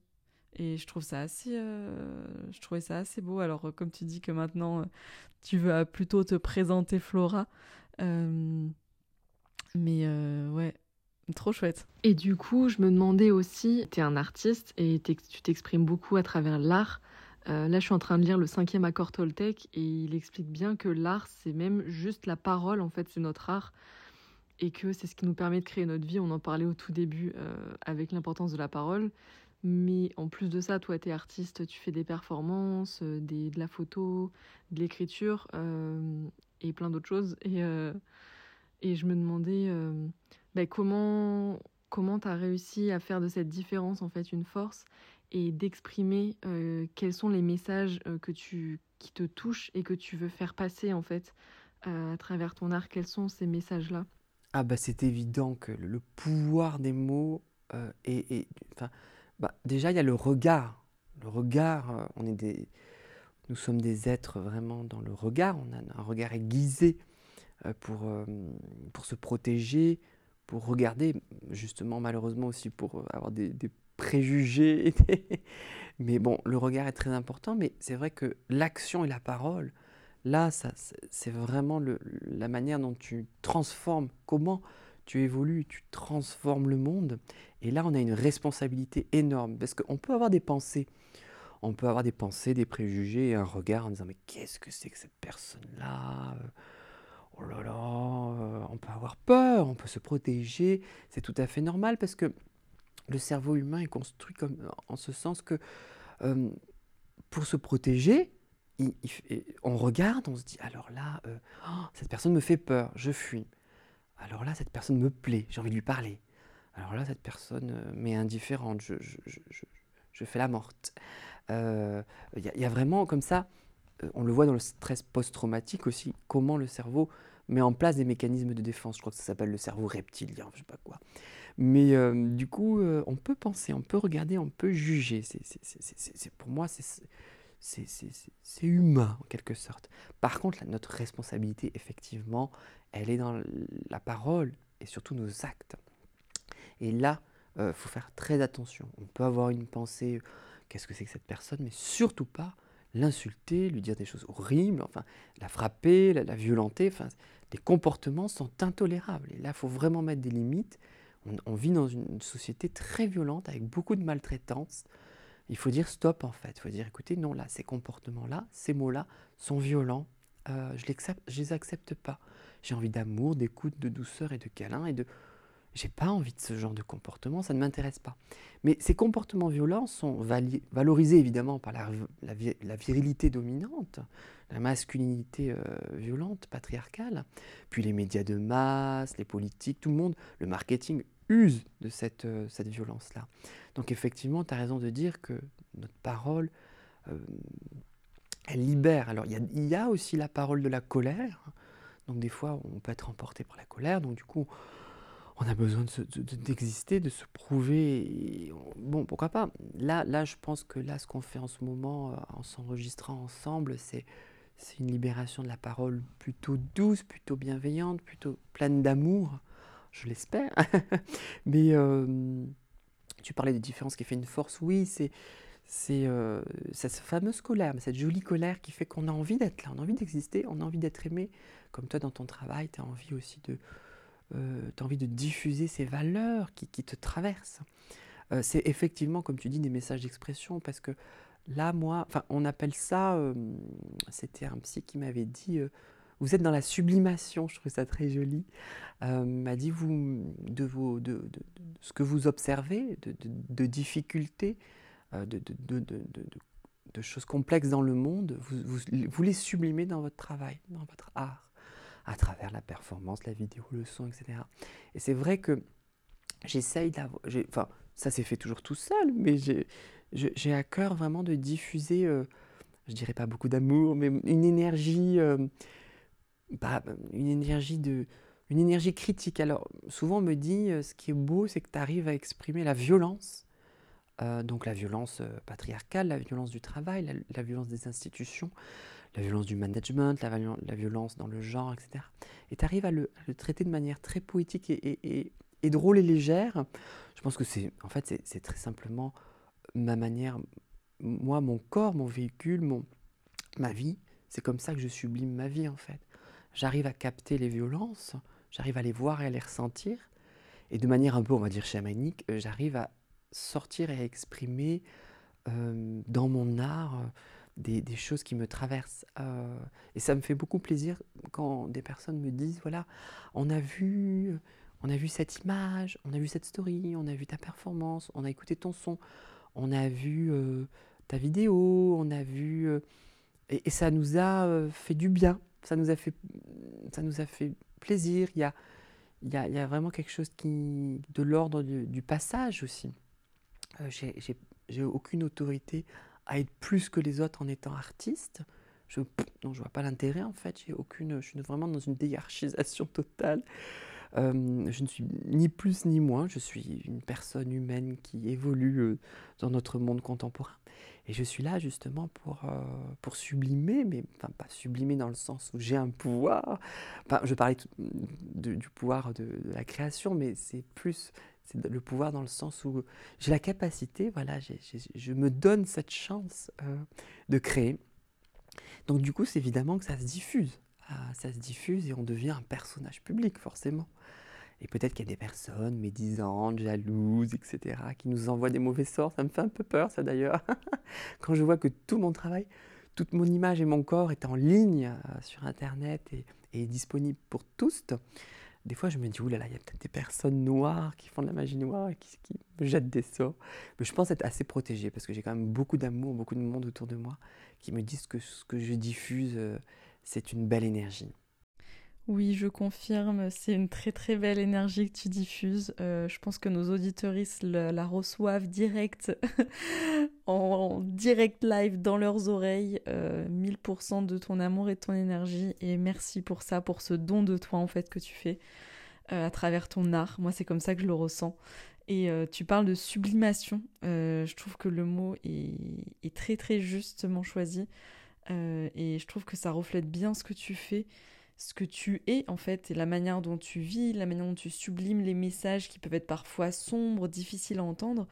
Et je trouve ça assez, euh, je trouvais ça assez beau. Alors, euh, comme tu dis que maintenant, euh, tu veux plutôt te présenter Flora. mais ouais, trop chouette. Et du coup, je me demandais aussi, tu es un artiste et tu t'exprimes beaucoup à travers l'art. là, je suis en train de lire le cinquième accord Toltec et il explique bien que l'art, c'est même juste la parole, en fait, c'est notre art. Et que c'est ce qui nous permet de créer notre vie. On en parlait au tout début avec l'importance de la parole. Mais en plus de ça, toi, tu es artiste, tu fais des performances, euh, de la photo, de l'écriture euh, et plein d'autres choses. Euh, et je me demandais bah, comment comment tu as réussi à faire de cette différence en fait une force et d'exprimer quels sont les messages que tu qui te touchent et que tu veux faire passer en fait à travers ton art? Quels sont ces messages-là? Ah bah c'est évident que le pouvoir des mots euh, enfin, bah, déjà il y a le regard. Le regard, euh, on est des, nous sommes des êtres vraiment dans le regard. On a un regard aiguisé euh, pour, pour se protéger, pour regarder, justement malheureusement aussi pour avoir des, préjugés. [LAUGHS] mais bon, le regard est très important, mais c'est vrai que l'action et la parole, là, c'est vraiment la manière dont tu transformes, comment tu évolues, tu transformes le monde. Et là, on a une responsabilité énorme, parce qu'on peut avoir des pensées, on peut avoir des pensées, des préjugés, un regard en disant, mais qu'est-ce que c'est que cette personne-là? Oh là là, on peut avoir peur, on peut se protéger, c'est tout à fait normal, parce que le cerveau humain est construit comme, en ce sens que euh, pour se protéger, on regarde, on se dit alors là, euh, oh, cette personne me fait peur, je fuis. Alors là, cette personne me plaît, j'ai envie de lui parler. Alors là, cette personne euh, m'est indifférente, je, fais la morte. Il y, a vraiment comme ça, on le voit dans le stress post-traumatique aussi, comment le cerveau met en place des mécanismes de défense. Je crois que ça s'appelle le cerveau reptilien, je sais pas quoi. Mais euh, du coup, euh, on peut penser, on peut regarder, on peut juger. C'est, pour moi, c'est humain en quelque sorte. Par contre, notre responsabilité, effectivement, elle est dans la parole et surtout nos actes. Et là, il euh, faut faire très attention. On peut avoir une pensée, qu'est-ce que c'est que cette personne, mais surtout pas l'insulter, lui dire des choses horribles, enfin, la frapper, la, violenter. Enfin, les comportements sont intolérables. Et là, il faut vraiment mettre des limites on, vit dans une société très violente avec beaucoup de maltraitance. Il faut dire stop en fait. Il faut dire écoutez, non, là, ces comportements-là, ces mots-là sont violents. Euh, je ne les accepte pas. J'ai envie d'amour, d'écoute, de douceur et de câlin et de. J'ai pas envie de ce genre de comportement, ça ne m'intéresse pas. Mais ces comportements violents sont valorisés évidemment par la, virilité dominante, la masculinité euh, violente, patriarcale, puis les médias de masse, les politiques, tout le monde, le marketing use de cette, euh, violence-là. Donc effectivement, tu as raison de dire que notre parole, euh, elle libère. Alors il y, a aussi la parole de la colère. Donc des fois, on peut être emporté par la colère. Donc du coup, a besoin d'exister, de, de, se prouver. bon, pourquoi pas là, là, je pense que là, ce qu'on fait en ce moment, euh, en s'enregistrant ensemble, c'est une libération de la parole plutôt douce, plutôt bienveillante, plutôt pleine d'amour je l'espère. [LAUGHS] Mais euh, tu parlais de différence qui fait une force. Oui, c'est c'est euh, cette fameuse colère, cette jolie colère qui fait qu'on a envie d'être là, on a envie d'exister, on a envie d'être aimé. Comme toi, dans ton travail, tu as envie aussi de, euh, envie de diffuser ces valeurs qui, qui te traversent. Euh, c'est effectivement, comme tu dis, des messages d'expression parce que là, moi, on appelle ça, c'était un psy qui m'avait dit, vous êtes dans la sublimation, je trouve ça très joli. Euh, m'a dit vous de, vos, de, de, ce que vous observez, de, difficultés, euh, de, choses complexes dans le monde, vous, vous, vous, les sublimez dans votre travail, dans votre art, à travers la performance, la vidéo, le son, etc. Et c'est vrai que j'essaye d'avoir, enfin, ça s'est fait toujours tout seul, mais j'ai à cœur vraiment de diffuser, euh, je dirais pas beaucoup d'amour, mais une énergie bah, une énergie de une énergie critique. Alors souvent on me dit euh, ce qui est beau c'est que tu arrives à exprimer la violence, euh, donc la violence euh, patriarcale, la violence du travail, la, violence des institutions, la violence du management, la, violence dans le genre, etc. Et tu arrives à le, traiter de manière très poétique et, drôle et légère. Je pense que c'est en fait c'est très simplement ma manière, moi mon corps, mon véhicule, mon, ma vie, c'est comme ça que je sublime ma vie en fait j'arrive à capter les violences, j'arrive à les voir et à les ressentir, et de manière un peu, on va dire, chamanique, euh, j'arrive à sortir et à exprimer euh, dans mon art euh, des, choses qui me traversent. et ça me fait beaucoup plaisir quand des personnes me disent, voilà, on a vu... On a vu cette image, on a vu cette story, on a vu ta performance, on a écouté ton son, on a vu ta vidéo, on a vu... et, ça nous a fait du bien ça nous a fait, ça nous a fait plaisir. Il y a, il y a, y a vraiment quelque chose qui, de l'ordre du, passage aussi. Euh, J'ai aucune autorité à être plus que les autres en étant artiste. Je je vois pas l'intérêt en fait. J'ai aucune, je suis vraiment dans une déhiérarchisation totale. Euh, je ne suis ni plus ni moins. Je suis une personne humaine qui évolue euh, dans notre monde contemporain. Et je suis là justement pour, euh, pour sublimer, mais enfin, pas sublimer dans le sens où j'ai un pouvoir. Enfin, je parlais du pouvoir de, la création, mais c'est plus c'est le pouvoir dans le sens où j'ai la capacité, voilà, je me donne cette chance de créer. Donc du coup, c'est évidemment que ça se diffuse. Ah, ça se diffuse et on devient un personnage public, forcément. Et peut-être qu'il y a des personnes médisantes, jalouses, etc., qui nous envoient des mauvais sorts. Ça me fait un peu peur, ça d'ailleurs. [LAUGHS] Quand je vois que tout mon travail, toute mon image et mon corps est en ligne euh, sur Internet et, est disponible pour tous, des fois je me dis, oulala, il y a peut-être des personnes noires qui font de la magie noire et qui, me jettent des sorts. Mais je pense être assez protégée parce que j'ai quand même beaucoup d'amour, beaucoup de monde autour de moi qui me disent que ce que je diffuse, euh, c'est une belle énergie. Oui, je confirme, c'est une très très belle énergie que tu diffuses. Euh, je pense que nos auditoristes la, reçoivent direct, [LAUGHS] en, direct live dans leurs oreilles, 1000% euh, de ton amour et de ton énergie. Et merci pour ça, pour ce don de toi en fait que tu fais euh, à travers ton art. Moi, c'est comme ça que je le ressens. Et tu parles de sublimation. je trouve que le mot est, est très très justement choisi. et je trouve que ça reflète bien ce que tu fais ce que tu es en fait, et la manière dont tu vis, la manière dont tu sublimes les messages qui peuvent être parfois sombres, difficiles à entendre,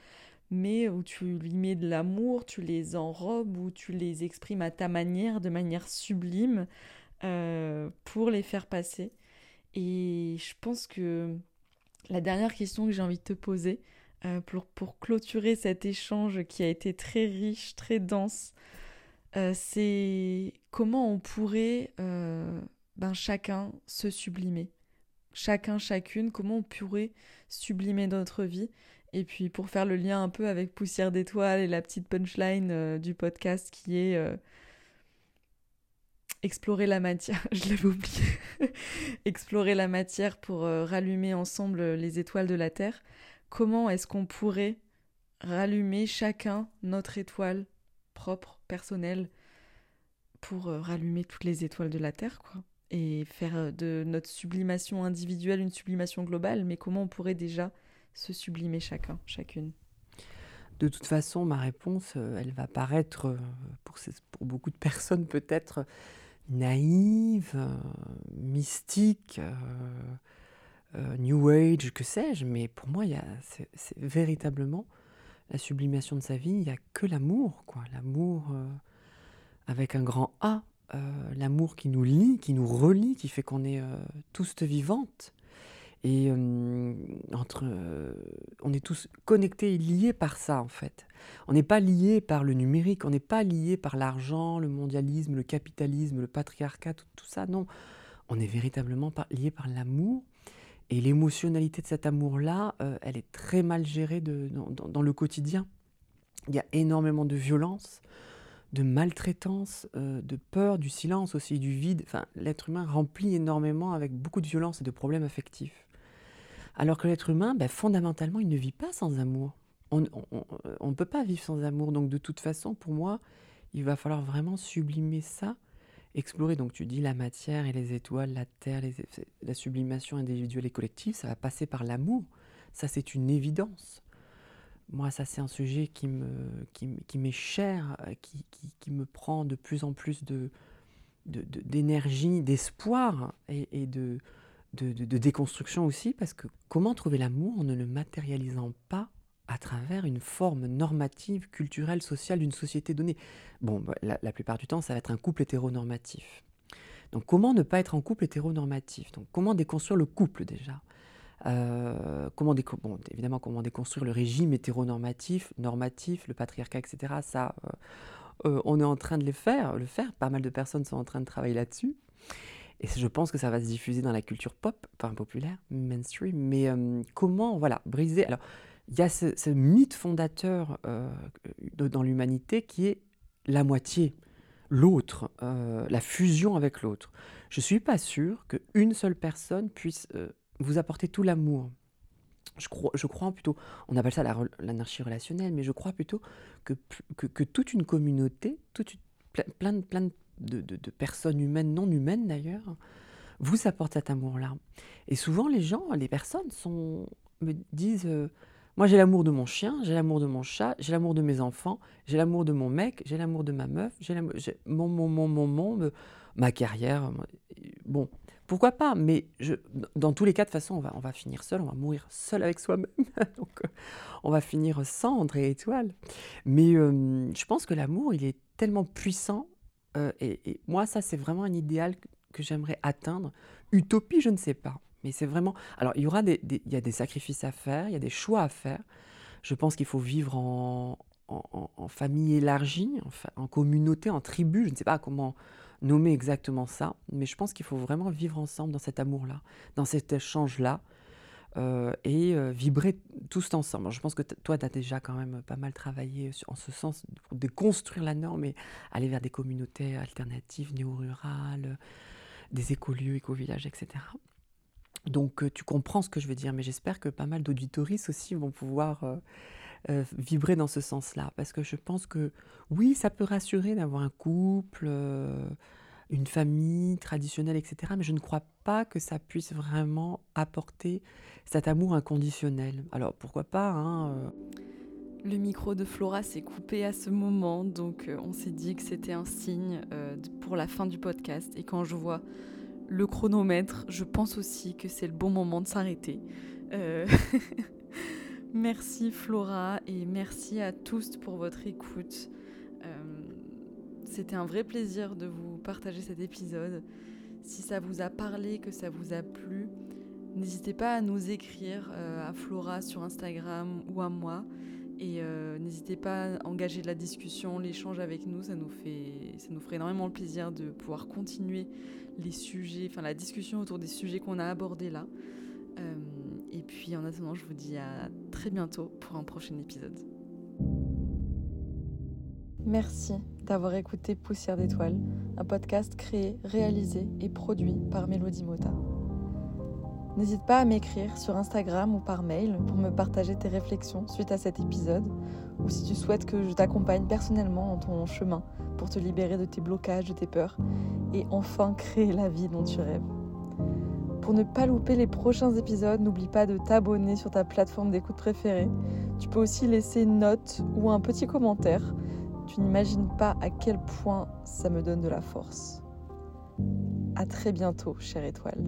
mais où tu lui mets de l'amour, tu les enrobes, où tu les exprimes à ta manière, de manière sublime, euh, pour les faire passer. Et je pense que la dernière question que j'ai envie de te poser, euh, pour, pour, clôturer cet échange qui a été très riche, très dense, euh, c'est comment on pourrait ben chacun se sublimer. Chacun, chacune, comment on pourrait sublimer notre vie? Et puis pour faire le lien un peu avec Poussière d'étoiles et la petite punchline euh, du podcast qui est euh, explorer la matière, [LAUGHS] je l'avais oublié, [LAUGHS] explorer la matière pour euh, rallumer ensemble les étoiles de la Terre. Comment est-ce qu'on pourrait rallumer chacun notre étoile propre, personnelle, pour rallumer toutes les étoiles de la Terre, quoi? Et faire euh, de notre sublimation individuelle une sublimation globale, mais comment on pourrait déjà se sublimer chacun, chacune? De toute façon, ma réponse, euh, elle va paraître, euh, pour, beaucoup de personnes peut-être, naïve, mystique, New Age, que sais-je, mais pour moi, c'est véritablement la sublimation de sa vie, il n'y a que l'amour, quoi. L'amour avec un grand A, euh, l'amour qui nous lie, qui nous relie, qui fait qu'on est euh, tous vivantes. Et euh, entre, on est tous connectés et liés par ça, en fait. On n'est pas liés par le numérique, on n'est pas liés par l'argent, le mondialisme, le capitalisme, le patriarcat, tout, ça. Non, on est véritablement liés par l'amour. Et l'émotionnalité de cet amour-là, elle est très mal gérée dans, le quotidien. Il y a énormément de violence, de maltraitance, euh, de peur, du silence aussi, du vide. Enfin, l'être humain remplit énormément avec beaucoup de violence et de problèmes affectifs. Alors que l'être humain, ben, fondamentalement, il ne vit pas sans amour. On ne peut pas vivre sans amour. Donc de toute façon, pour moi, il va falloir vraiment sublimer ça, explorer. Donc tu dis la matière et les étoiles, la terre, la sublimation individuelle et collective, ça va passer par l'amour. Ça, c'est une évidence. Moi, ça, c'est un sujet qui me, qui, qui m'est cher, euh, qui, qui, me prend de plus en plus de, d'énergie, d'espoir et, et de, de, déconstruction aussi, parce que comment trouver l'amour en ne le matérialisant pas à travers une forme normative, culturelle, sociale d'une société donnée? Bon, bah, la, la, plupart du temps, ça va être un couple hétéronormatif. Donc comment ne pas être en couple hétéronormatif? Donc comment déconstruire le couple déjà? Euh, comment évidemment, comment déconstruire le régime hétéronormatif, normatif, le patriarcat, etc. Ça, euh, euh, on est en train de le faire, le faire. Pas mal de personnes sont en train de travailler là-dessus. Et je pense que ça va se diffuser dans la culture pop, enfin populaire, mainstream. Mais comment, voilà, briser. Alors, il y a ce, mythe fondateur dans l'humanité qui est la moitié, l'autre, la fusion avec l'autre. Je ne suis pas sûr qu'une seule personne puisse vous apportez tout l'amour. Je crois, je crois plutôt, on appelle ça l'anarchie relationnelle, mais je crois plutôt que, que, toute une communauté, toute plein, de, plein de personnes humaines, non humaines d'ailleurs, vous apporte cet amour-là. Et souvent, les gens, les personnes me disent euh, Moi, j'ai l'amour de mon chien, j'ai l'amour de mon chat, j'ai l'amour de mes enfants, j'ai l'amour de mon mec, j'ai l'amour de ma meuf, j'ai mon, mon, mon, mon, mon, ma carrière. Bon, pourquoi pas Mais je, dans tous les cas, de toute façon, on va, on va finir seul, on va mourir seul avec soi-même. [LAUGHS] Donc, euh, on va finir cendre et étoile. Mais euh, je pense que l'amour, il est tellement puissant. et, et, moi, ça, c'est vraiment un idéal que j'aimerais atteindre. Utopie, je ne sais pas. Mais c'est vraiment. Alors, il y aura des, il y a des sacrifices à faire, il y a des choix à faire. Je pense qu'il faut vivre en, en, famille élargie, en, en, communauté, en tribu. Je ne sais pas comment nommer exactement ça, mais je pense qu'il faut vraiment vivre ensemble dans cet amour-là, dans cet échange-là, euh, et euh, vibrer tous ensemble. je pense que toi, tu as déjà quand même pas mal travaillé en ce sens pour déconstruire la norme et aller vers des communautés alternatives, néo-rurales des écolieux, éco-villages, etc. Donc euh, tu comprends ce que je veux dire, mais j'espère que pas mal d'auditoristes aussi vont pouvoir euh, euh, vibrer dans ce sens-là. Parce que je pense que oui, ça peut rassurer d'avoir un couple, une famille traditionnelle, etc. Mais je ne crois pas que ça puisse vraiment apporter cet amour inconditionnel. Alors pourquoi pas hein, Le micro de Flora s'est coupé à ce moment, donc on s'est dit que c'était un signe pour la fin du podcast. Et quand je vois le chronomètre, je pense aussi que c'est le bon moment de s'arrêter. Euh, [LAUGHS] merci Flora et merci à tous pour votre écoute. Euh, c'était un vrai plaisir de vous partager cet épisode. Si ça vous a parlé, que ça vous a plu, n'hésitez pas à nous écrire euh, à Flora sur Instagram ou à moi. Et n'hésitez pas à engager la discussion, l'échange avec nous, ça nous, fait, ferait énormément le plaisir de pouvoir continuer les sujets, enfin la discussion autour des sujets qu'on a abordés là. Et puis en attendant, je vous dis à très bientôt pour un prochain épisode. Merci d'avoir écouté Poussière d'étoiles, un podcast créé, réalisé et produit par Mélodie Mota. N'hésite pas à m'écrire sur Instagram ou par mail pour me partager tes réflexions suite à cet épisode ou si tu souhaites que je t'accompagne personnellement dans ton chemin pour te libérer de tes blocages, de tes peurs et enfin créer la vie dont tu rêves. Pour ne pas louper les prochains épisodes, n'oublie pas de t'abonner sur ta plateforme d'écoute préférée. Tu peux aussi laisser une note ou un petit commentaire. Tu n'imagines pas à quel point ça me donne de la force. À très bientôt, chère étoile.